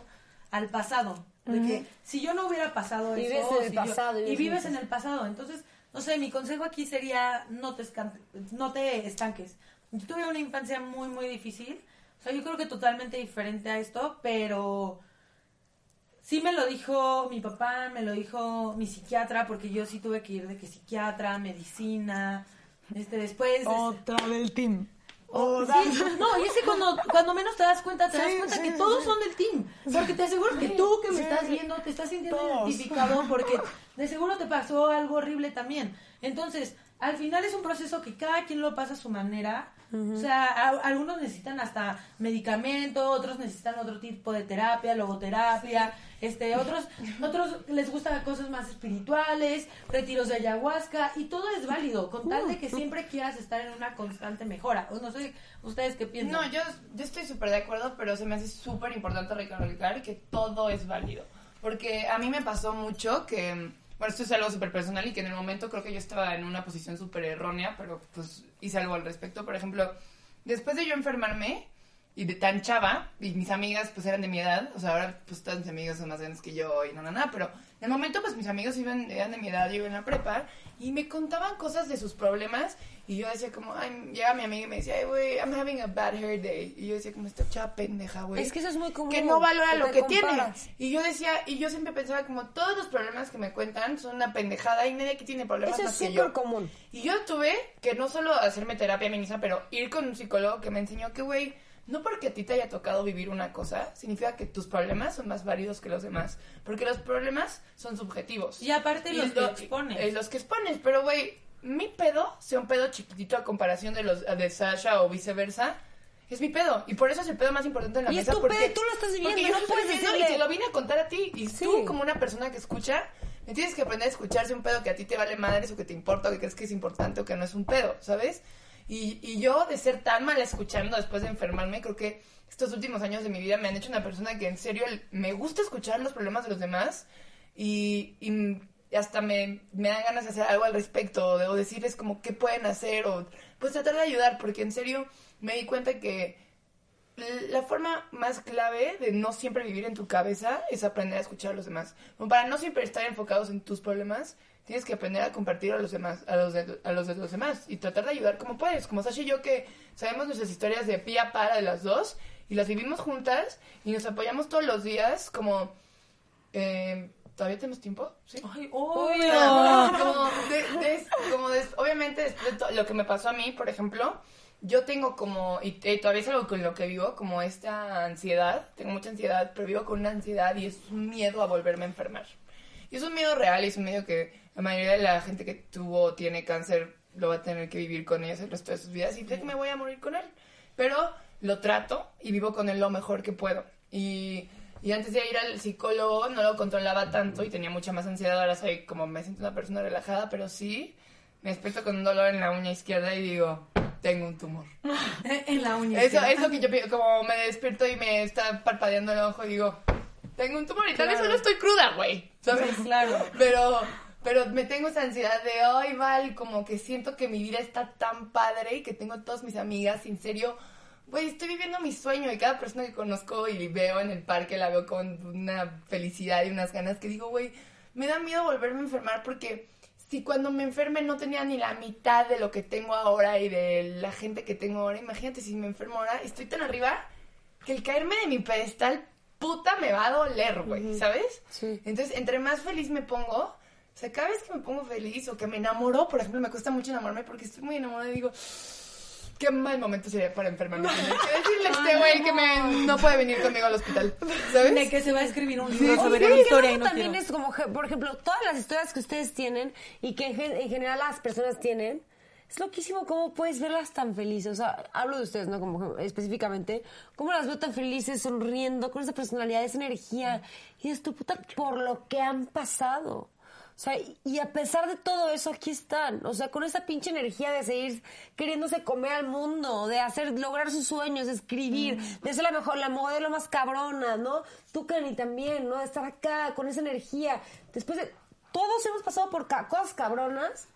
al pasado, de que si yo no hubiera pasado Y eso, vives en el si pasado, y y vives en vives el pasado, entonces, no sé, mi consejo aquí sería no te, no te estanques. Yo tuve una infancia muy, muy difícil, o sea, yo creo que totalmente diferente a esto, pero sí me lo dijo mi papá, me lo dijo mi psiquiatra, porque yo sí tuve que ir de que psiquiatra, medicina, este, después... este, Otra del team. Oh, sí, no, y es que cuando, cuando menos te das cuenta, te das cuenta sí, que todos son del team. Porque te aseguro que tú que me estás viendo te estás sintiendo Todos. identificado porque de seguro te pasó algo horrible también. Entonces, al final es un proceso que cada quien lo pasa a su manera. O sea, a- algunos necesitan hasta medicamento, otros necesitan otro tipo de terapia, logoterapia, este, otros, otros les gustan cosas más espirituales, retiros de ayahuasca, y todo es válido, con tal de que siempre quieras estar en una constante mejora. O no sé, ustedes qué piensan. No, yo, yo estoy súper de acuerdo, pero se me hace súper importante recalcar que todo es válido. Porque a mí me pasó mucho que, bueno, esto es algo súper personal y que en el momento creo que yo estaba en una posición súper errónea, pero pues hice algo al respecto. Por ejemplo, después de yo enfermarme y de tan chava, y mis amigas pues eran de mi edad, o sea, ahora pues todas mis amigas son más grandes que yo y no, no, nada, pero en el momento pues mis amigos iban, eran de mi edad, yo iba en la prepa, y me contaban cosas de sus problemas, y yo decía como, ay, llega mi amiga y me decía, ay, güey, I'm having a bad hair day, y yo decía como, esta chava pendeja, güey. Es que eso es muy común. Que no valora que lo que tiene. comparas. Y yo decía, y yo siempre pensaba como, todos los problemas que me cuentan son una pendejada y nadie aquí tiene problemas Eso es más que súper yo. común. Y yo tuve que no solo hacerme terapia a mí misma, pero ir con un psicólogo que me enseñó que, güey, no porque a ti te haya tocado vivir una cosa, significa que tus problemas son más válidos que los demás. Porque los problemas son subjetivos. Y aparte los que lo- expones. eh, los que expones, pero, güey, mi pedo, sea un pedo chiquitito a comparación de los de Sasha o viceversa, es mi pedo. Y por eso es el pedo más importante en la Y es mesa. tu porque, pedo tú lo estás viviendo, porque yo no lo puedes decirle- Y te lo vine a contar a ti. Y Sí. tú, como una persona que escucha, me tienes que aprender a escucharse un pedo que a ti te vale madres o que te importa o que crees que es importante o que no es un pedo, ¿sabes? Y, y yo, de ser tan mal escuchando después de enfermarme, creo que estos últimos años de mi vida me han hecho una persona que en serio me gusta escuchar los problemas de los demás y, y hasta me, me dan ganas de hacer algo al respecto o, de- o decirles como qué pueden hacer o pues tratar de ayudar porque en serio me di cuenta que la forma más clave de no siempre vivir en tu cabeza es aprender a escuchar a los demás. Como para no siempre estar enfocados en tus problemas, tienes que aprender a compartir a los demás, a los de, a los de los demás y tratar de ayudar como puedes. Como Sasha y yo que sabemos nuestras historias de pie a para de las dos y las vivimos juntas y nos apoyamos todos los días como... eh, ¿Todavía tenemos tiempo? ¿Sí? Ay, como, obvio. de- de- como des- obviamente después de lo que me pasó a mí, por ejemplo, yo tengo como, y, y todavía es algo con lo que vivo, como esta ansiedad, tengo mucha ansiedad, pero vivo con una ansiedad y es un miedo a volverme a enfermar. Y es un miedo real y es un miedo que la mayoría de la gente que tuvo o tiene cáncer lo va a tener que vivir con ellos el resto de sus vidas y sé que me voy a morir con él. Pero lo trato y vivo con él lo mejor que puedo. Y, y antes de ir al psicólogo no lo controlaba tanto y tenía mucha más ansiedad. Ahora soy como me siento una persona relajada, pero sí me despierto con un dolor en la uña izquierda y digo, tengo un tumor. en la uña. Eso izquierda. es lo que yo como me despierto y me está parpadeando el ojo y digo, tengo un tumor y tal vez solo estoy cruda, güey. ¿Sabes? Sí, claro. Pero, pero me tengo esa ansiedad de, ay, Val, como que siento que mi vida está tan padre y que tengo todas mis amigas, en serio, güey, estoy viviendo mi sueño y cada persona que conozco y veo en el parque la veo con una felicidad y unas ganas que digo, güey, me da miedo volverme a enfermar porque si cuando me enferme no tenía ni la mitad de lo que tengo ahora y de la gente que tengo ahora, imagínate si me enfermo ahora, estoy tan arriba que el caerme de mi pedestal, puta, me va a doler, güey, ¿sabes? Sí. Entonces, entre más feliz me pongo, o sea, cada vez que me pongo feliz o que me enamoro, por ejemplo, me cuesta mucho enamorarme porque estoy muy enamorada y digo, qué mal momento sería para enfermarme. Tener que decirle a este güey que me, no puede venir conmigo al hospital, De ¿sabes? que se va a escribir un libro sí, sobre sí, la historia y no también quiero. es como, por ejemplo, todas las historias que ustedes tienen y que en, en general las personas tienen, es loquísimo cómo puedes verlas tan felices. O sea, hablo de ustedes, ¿no? Como específicamente, cómo las veo tan felices, sonriendo, con esa personalidad, esa energía. Y es tu puta por lo que han pasado. O sea, y- a pesar de todo eso, aquí están. O sea, con esa pinche energía de seguir queriéndose comer al mundo, de hacer, lograr sus sueños, de escribir, de ser la mejor, la modelo más cabrona, ¿no? Tú, Cani, también, ¿no? De estar acá con esa energía. Después de. Todos hemos pasado por ca- cosas cabronas.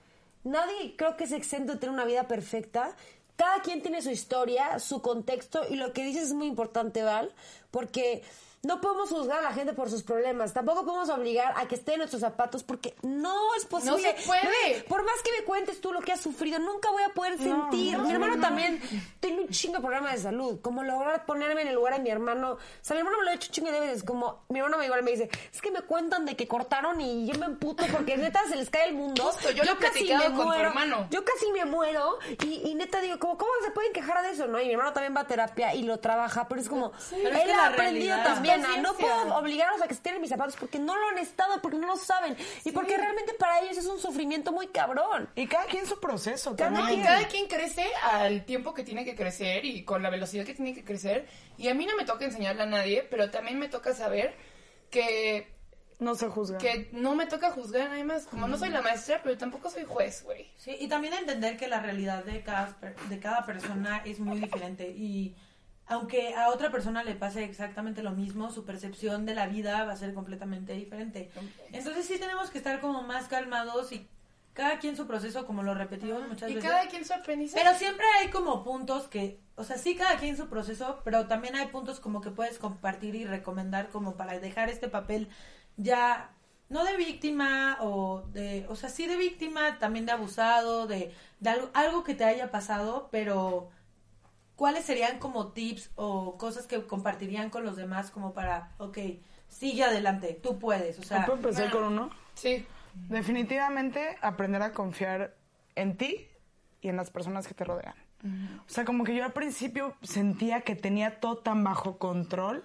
Nadie creo que es exento de tener una vida perfecta. Cada quien tiene su historia, su contexto, y lo que dices es muy importante, Val, porque no podemos juzgar a la gente por sus problemas. Tampoco podemos obligar a que esté en nuestros zapatos porque no es posible. No se puede. Por más que me cuentes tú lo que has sufrido, nunca voy a poder sentir. mi hermano también tiene un chingo de problemas de salud. Como lograr ponerme en el lugar de mi hermano. O sea, mi hermano me lo ha hecho un chingo de veces. Como mi hermano me igual me dice, es que me cuentan de que cortaron y yo me emputo porque neta se les cae el mundo. Justo, yo lo he platicado con tu hermano. Yo casi me muero y, y neta digo, como, ¿cómo se pueden quejar de eso? no Y mi hermano también va a terapia y lo trabaja, pero es como, es él que ha aprendido también no puedo obligarlos a que estén en mis zapatos porque no lo han estado, porque no lo saben y porque realmente para ellos es un sufrimiento muy cabrón. Y cada quien su proceso Cada también. Y quien. cada quien crece al tiempo que tiene que crecer y con la velocidad que tiene que crecer. Y a mí no me toca enseñarle a nadie, pero también me toca saber que, No se juzga. que no me toca juzgar a nadie más. Como no soy la maestra, pero tampoco soy juez, güey. Sí, y también entender que la realidad de cada, de cada persona es muy diferente y aunque a otra persona le pase exactamente lo mismo, su percepción de la vida va a ser completamente diferente. Entonces sí tenemos que estar como más calmados y cada quien su proceso, como lo repetimos muchas Y veces. cada quien su aprendizaje. Pero siempre hay como puntos que, o sea, sí cada quien su proceso, pero también hay puntos como que puedes compartir y recomendar como para dejar este papel ya no de víctima o de, o sea, sí de víctima, también de abusado, de, de algo, algo que te haya pasado, pero ¿cuáles serían como tips o cosas que compartirían con los demás como para, ok, sigue adelante, tú puedes, o sea, ¿Puedo empezar con uno? Sí. Definitivamente aprender a confiar en ti y en las personas que te rodean. O sea, como que yo al principio sentía que tenía todo tan bajo control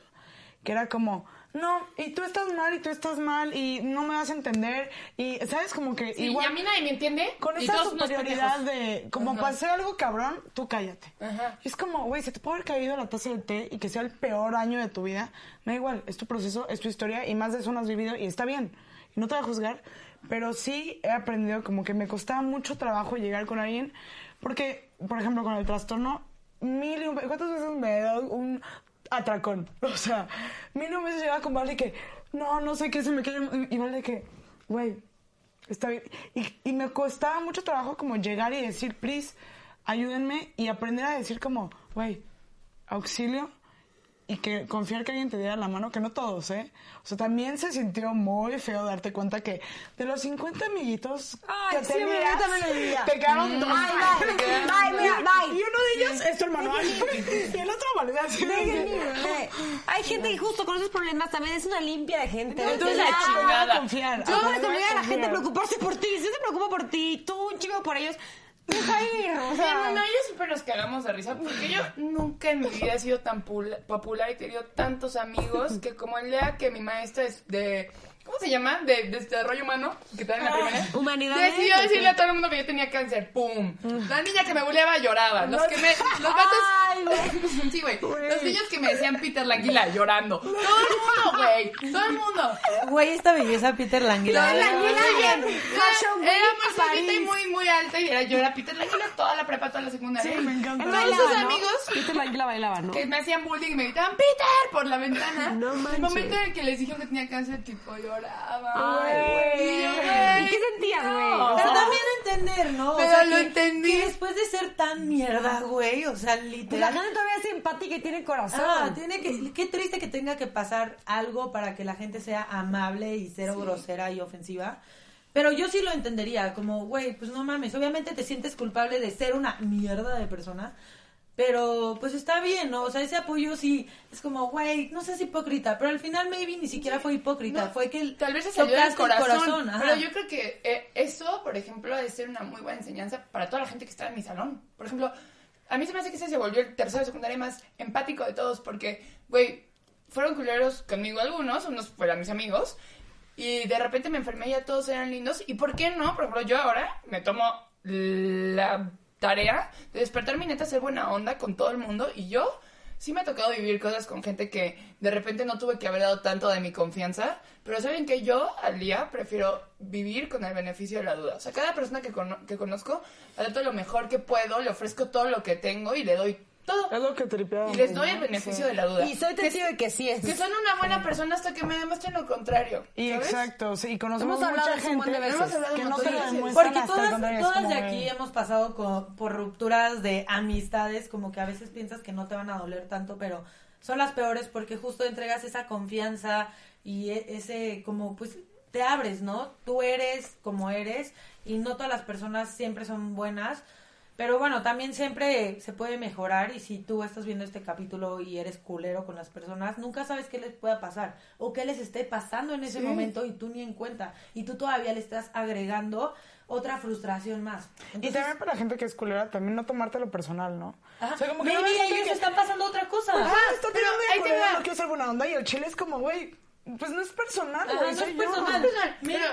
que era como, no, y tú estás mal y tú estás mal y no me vas a entender y, ¿sabes? Como que Sí, igual y a mí nadie me entiende. con esa superioridad de, como Ajá. hacer algo cabrón, tú cállate. Ajá. Y es como, güey, se te puede haber caído la taza de té y que sea el peor año de tu vida. Me da igual, es tu proceso, es tu historia y más de eso no has vivido y está bien. Y no te voy a juzgar, pero sí he aprendido como que me costaba mucho trabajo llegar con alguien porque, por ejemplo, con el trastorno, mil y un, ¿cuántas veces me he dado un atracón? O sea, y un veces llegaba con Vale que, no, no sé qué, se me queda, y Vale que, güey, Está bien. Y, y me costaba mucho trabajo como llegar y decir, please, ayúdenme y aprender a decir como, güey, auxilio y que confiar que alguien te diera la mano, que no todos, ¿eh? O sea, también se sintió muy feo darte cuenta que de los 50 amiguitos Ay, que sí, tenías, te quedaron dos. Bye, bye. Bye. Y uno de ellos es tu hermano y el otro vale así. Hay gente que justo con esos problemas también es una limpia de gente. Entonces, la aprender a chingada. confiar. Yo les obligo a la gente a preocuparse por ti. Si yo te preocupo por ti, tú un chico por ellos, sea, no, ellos siempre nos cagamos de risa porque yo nunca en mi vida he sido tan pula- popular y he tenido tantos amigos que como el día que mi maestra es de... ¿Cómo se llama? De, de desarrollo humano, que está en la primera. humanidades. Decidió decirle a todo el mundo que yo tenía cáncer. ¡Pum! La niña que me buleaba lloraba. Los que me... Los vatos... sí, güey. Los niños que me decían Peter Languila llorando. Todo el mundo, güey. Todo el mundo. güey, esta belleza Peter Languila. Peter ¿verdad? Languila. Era, bien. era, muy bonita y muy, muy alta. Y era, yo era Peter Languila toda la prepa, toda la secundaria. Sí, me encanta. Todos Bailaba, sus ¿no? amigos Peter Languila bailaba, ¿no? que me hacían bullying y me gritaban ¡Peter! por la ventana. No manches. El momento en el que les dijeron que tenía cáncer, tipo, lloraba. Ay, Y yo, ¿Y qué sentías, güey? O Pero también entender, ¿no? O Pero sea, lo que- entendí. Que después de ser tan mierda, güey, o sea, pues la literal. gente todavía es empática y tiene corazón. Ah, tiene que, qué triste que tenga que pasar algo para que la gente sea amable y cero grosera y ofensiva. Pero yo sí lo entendería, como, güey, pues no mames, obviamente te sientes culpable de ser una mierda de persona, pero pues está bien, ¿no? O sea, ese apoyo sí es como, güey, no seas hipócrita, pero al final maybe ni siquiera fue hipócrita, No, fue que Tal vez se salió del el corazón. ajá. pero yo creo que eh, eso, por ejemplo, ha de ser una muy buena enseñanza para toda la gente que está en mi salón. Por ejemplo, a mí se me hace que ese se volvió el tercero de secundaria más empático de todos porque, güey, fueron culeros conmigo algunos, unos fueron mis amigos, y de repente me enfermé y ya todos eran lindos. ¿Y por qué no? Por ejemplo, yo ahora me tomo la tarea de despertarme y neta ser buena onda con todo el mundo. Y yo sí me ha tocado vivir cosas con gente que de repente no tuve que haber dado tanto de mi confianza, pero saben que yo al día prefiero vivir con el beneficio de la duda. O sea, cada persona que, cono- que conozco, le trato lo mejor que puedo, le ofrezco todo lo que tengo y le doy todo. Es lo que tripeaba. Y les doy el beneficio de la duda. Y soy testigo de que sí es. Que son una buena persona hasta que me demuestren lo contrario. Y ¿sabes? exacto, sí, y conocemos Hemos hablado mucha gente de veces. Hemos hablado que no te lo Porque todas, todas de aquí hemos pasado con- por rupturas de amistades, como que a veces piensas que no te van a doler tanto, pero son las peores porque justo entregas esa confianza y e- ese como pues te abres, ¿no? Tú eres como eres y no todas las personas siempre son buenas. Pero bueno, también siempre se puede mejorar y si tú estás viendo este capítulo y eres culero con las personas, nunca sabes qué les pueda pasar o qué les esté pasando en ese momento y tú ni en cuenta y tú todavía le estás agregando otra frustración más. Y también para la gente que es culera, también no tomártelo personal, ¿no? ajá, O sea, como que no maybe gente ellos que- están pasando otra cosa. Ajá, está pero tirando ahí te va. no quiero ser buena onda y el chile es como, güey, pues no es personal, Ajá, güey, no soy es yo. personal. Pero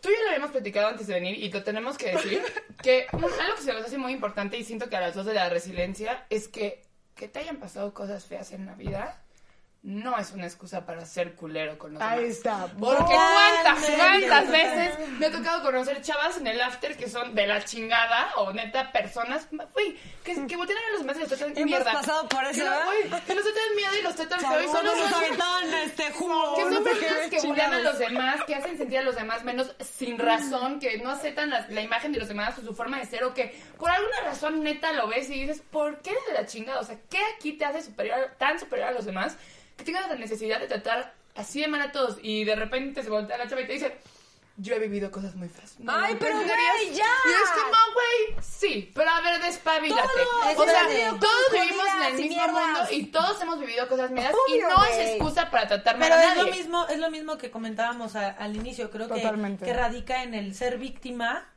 tú y yo lo habíamos platicado antes de venir y lo tenemos que decir, que algo que se nos hace muy importante y siento que a las dos de la resiliencia es que que te hayan pasado cosas feas en la vida no es una excusa para ser culero con los Ahí demás. está. Porque cuántas, cuántas veces me ha tocado conocer chavas en el after que son de la chingada o neta personas, güey, que, que voltean a los demás y los tratan de Hemos mierda. pasado por Que eso, no, ¿verdad? güey, que los tratan miedo y los tratan feo y son nos aventaban este jugo. que son personas que bullean a los demás, que hacen sentir a los demás menos sin razón, que no aceptan la, la imagen de los demás o su forma de ser, o que por alguna razón neta lo ves y dices, ¿por qué de la chingada? O sea, ¿qué aquí te hace superior, tan superior a los demás que tengas la necesidad de tratar así de mal a todos? Y de repente se voltea la chava y te dice, yo he vivido cosas muy feas. No, Ay, pero entenderías". güey, ya. Y es como, güey, sí, pero a ver, despabilate. Todos o sea, todos vivimos en el mismo mundo y todos hemos vivido cosas mierdas y no es güey. excusa para tratar mal Pero a es nadie. lo mismo, es lo mismo que comentábamos a- al inicio, creo que, Totalmente. que radica en el ser víctima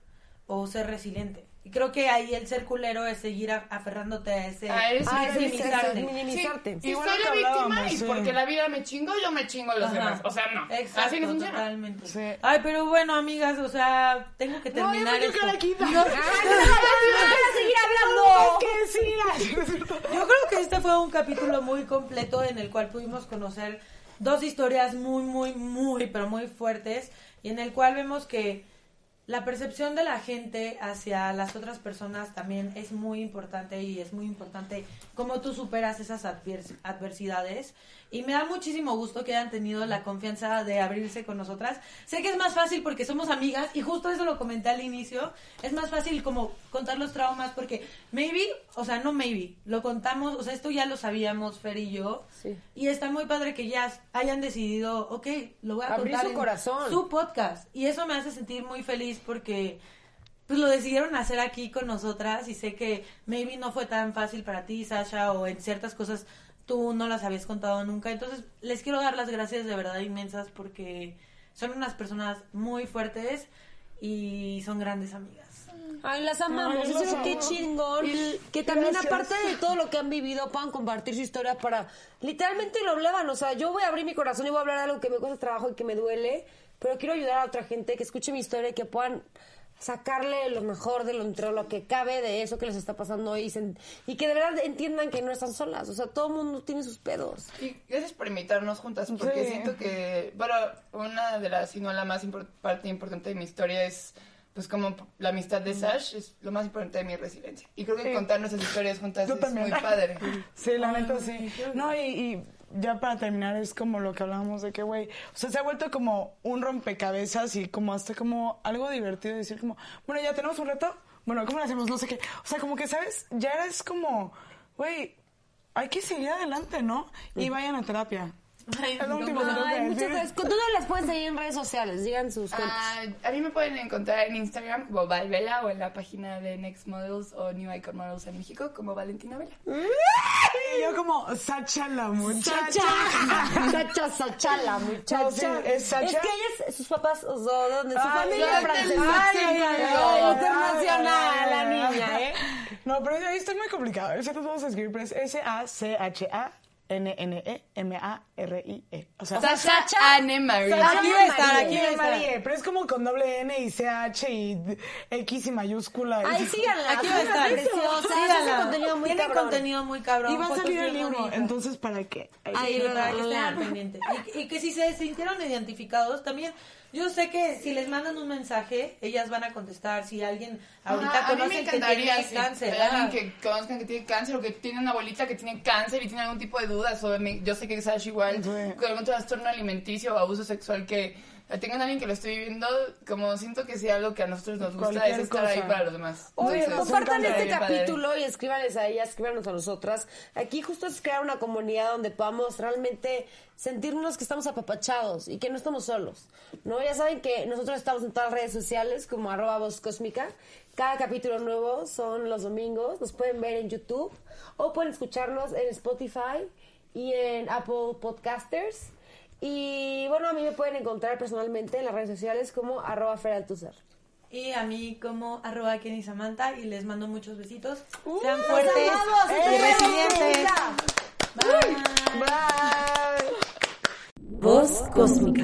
o ser resiliente. Y creo que ahí el ser culero es seguir a- aferrándote a ese Ah, eres Ah, minimizarte. sí, minimizarte. Sí, Igual soy la víctima y sí. porque la vida me chingo, yo me chingo a los Ajá. demás. O sea, no. Exacto, Así no funciona. totalmente. Sí. Ay, pero bueno, amigas, o sea, tengo que No, yo terminar quiero esto. Ay, no, no, no, seguir hablando. Yo creo que este fue un capítulo muy completo en el cual pudimos conocer dos historias muy, muy, muy, pero muy fuertes y en el cual vemos que la percepción de la gente hacia las otras personas también es muy importante y es muy importante cómo tú superas esas advers- adversidades. Y me da muchísimo gusto que hayan tenido la confianza de abrirse con nosotras. Sé que es más fácil porque somos amigas y justo eso lo comenté al inicio. Es más fácil como contar los traumas porque maybe, o sea, no maybe, lo contamos, o sea, esto ya lo sabíamos Fer y yo. Sí. Y está muy padre que ya hayan decidido, ok, lo voy a Abrir contar su en corazón. su podcast. Y eso me hace sentir muy feliz porque pues lo decidieron hacer aquí con nosotras y sé que maybe no fue tan fácil para ti, Sasha, o en ciertas cosas tú no las habías contado nunca. Entonces, les quiero dar las gracias de verdad inmensas porque son unas personas muy fuertes y son grandes amigas. Ay, las amamos. Ay, las serio, qué amo. chingón. Y- que también, gracias. aparte de todo lo que han vivido, puedan compartir su historia para. Literalmente lo hablaban. O sea, yo voy a abrir mi corazón y voy a hablar de algo que me cuesta trabajo y que me duele. Pero quiero ayudar a otra gente que escuche mi historia y que puedan sacarle lo mejor de lo, entre lo que cabe de eso que les está pasando hoy y, que de verdad entiendan que no están solas. O sea, todo el mundo tiene sus pedos. Y gracias por invitarnos juntas, porque Sí. siento que, bueno, una de las, si no la más impor- parte importante de mi historia es, pues como la amistad de Sash, es lo más importante de mi resiliencia. Y creo que Sí. contar nuestras historias juntas Yo es también. muy padre. Sí, la neta sí. No, y, y ya para terminar es como lo que hablábamos de que, güey, o sea, se ha vuelto como un rompecabezas y como hasta como algo divertido decir como, bueno, ya tenemos un reto, bueno, ¿cómo lo hacemos? No sé qué. O sea, como que, ¿sabes? Ya es como, güey, hay que seguir adelante, ¿no? Y vayan a terapia. Ay, muchas decir. gracias. ¿Dónde las pueden seguir en redes sociales? Digan sus cuentas. Ah, a mí me pueden encontrar en Instagram como Valvela o en la página de Next Models o New Icon Models en México como Valentina Vela. Y yo como, Sacha la muchacha. Sacha, Sacha, Sacha, la muchacha. No, sí, es Sacha. Es que ella, es- sus papás, o sea, ¿de dónde? Su Ay, familia ay, francesa. internacional, la niña. ¿eh? No, pero ahí está muy complicado. Ese te vamos a escribir, pero es S-A-C-H-A. N-N-E-M-A-R-I-E. O sea, Sasha Anne Marie. Aquí va a estar, aquí va a estar. Pero es como con doble N y CH y X y mayúscula. Ay, síganla. Aquí va a estar. Preciosa. Síganla. Hace contenido muy cabrón. contenido muy cabrón. Y va a salir el libro, entonces ¿para qué? Ahí. Y, y que si se sintieron identificados, también yo sé que si les mandan un mensaje, ellas van a contestar. Si alguien ahorita Ajá, a mí me conocen que encantaría tiene si cáncer, alguien ajá. que conozcan que tiene cáncer o que tiene una abuelita que tiene cáncer y tiene algún tipo de dudas sobre mí. Yo sé que Sash igual Sí. con algún trastorno alimenticio o abuso sexual que tengan a alguien que lo esté viviendo, como siento que sea algo que a nosotros nos gusta, Cualquier es estar ahí para los demás. Oye, Entonces, compartan este capítulo y escríbanles a ellas, escríbanos a nosotras. Aquí justo es crear una comunidad donde podamos realmente sentirnos que estamos apapachados y que no estamos solos. ¿no? Ya saben que nosotros estamos en todas las redes sociales como arroba voz cósmica. Cada capítulo nuevo son los domingos. Nos pueden ver en YouTube o pueden escucharnos en Spotify y en Apple Podcasters. Y bueno, a mí me pueden encontrar personalmente en las redes sociales como arroba Feraltuzar. Y a mí como arroba Kenny Samantha y les mando muchos besitos. ¡Uh, Sean fuertes y ¡Eh, resilientes. bonita! Bye. Voz cósmica.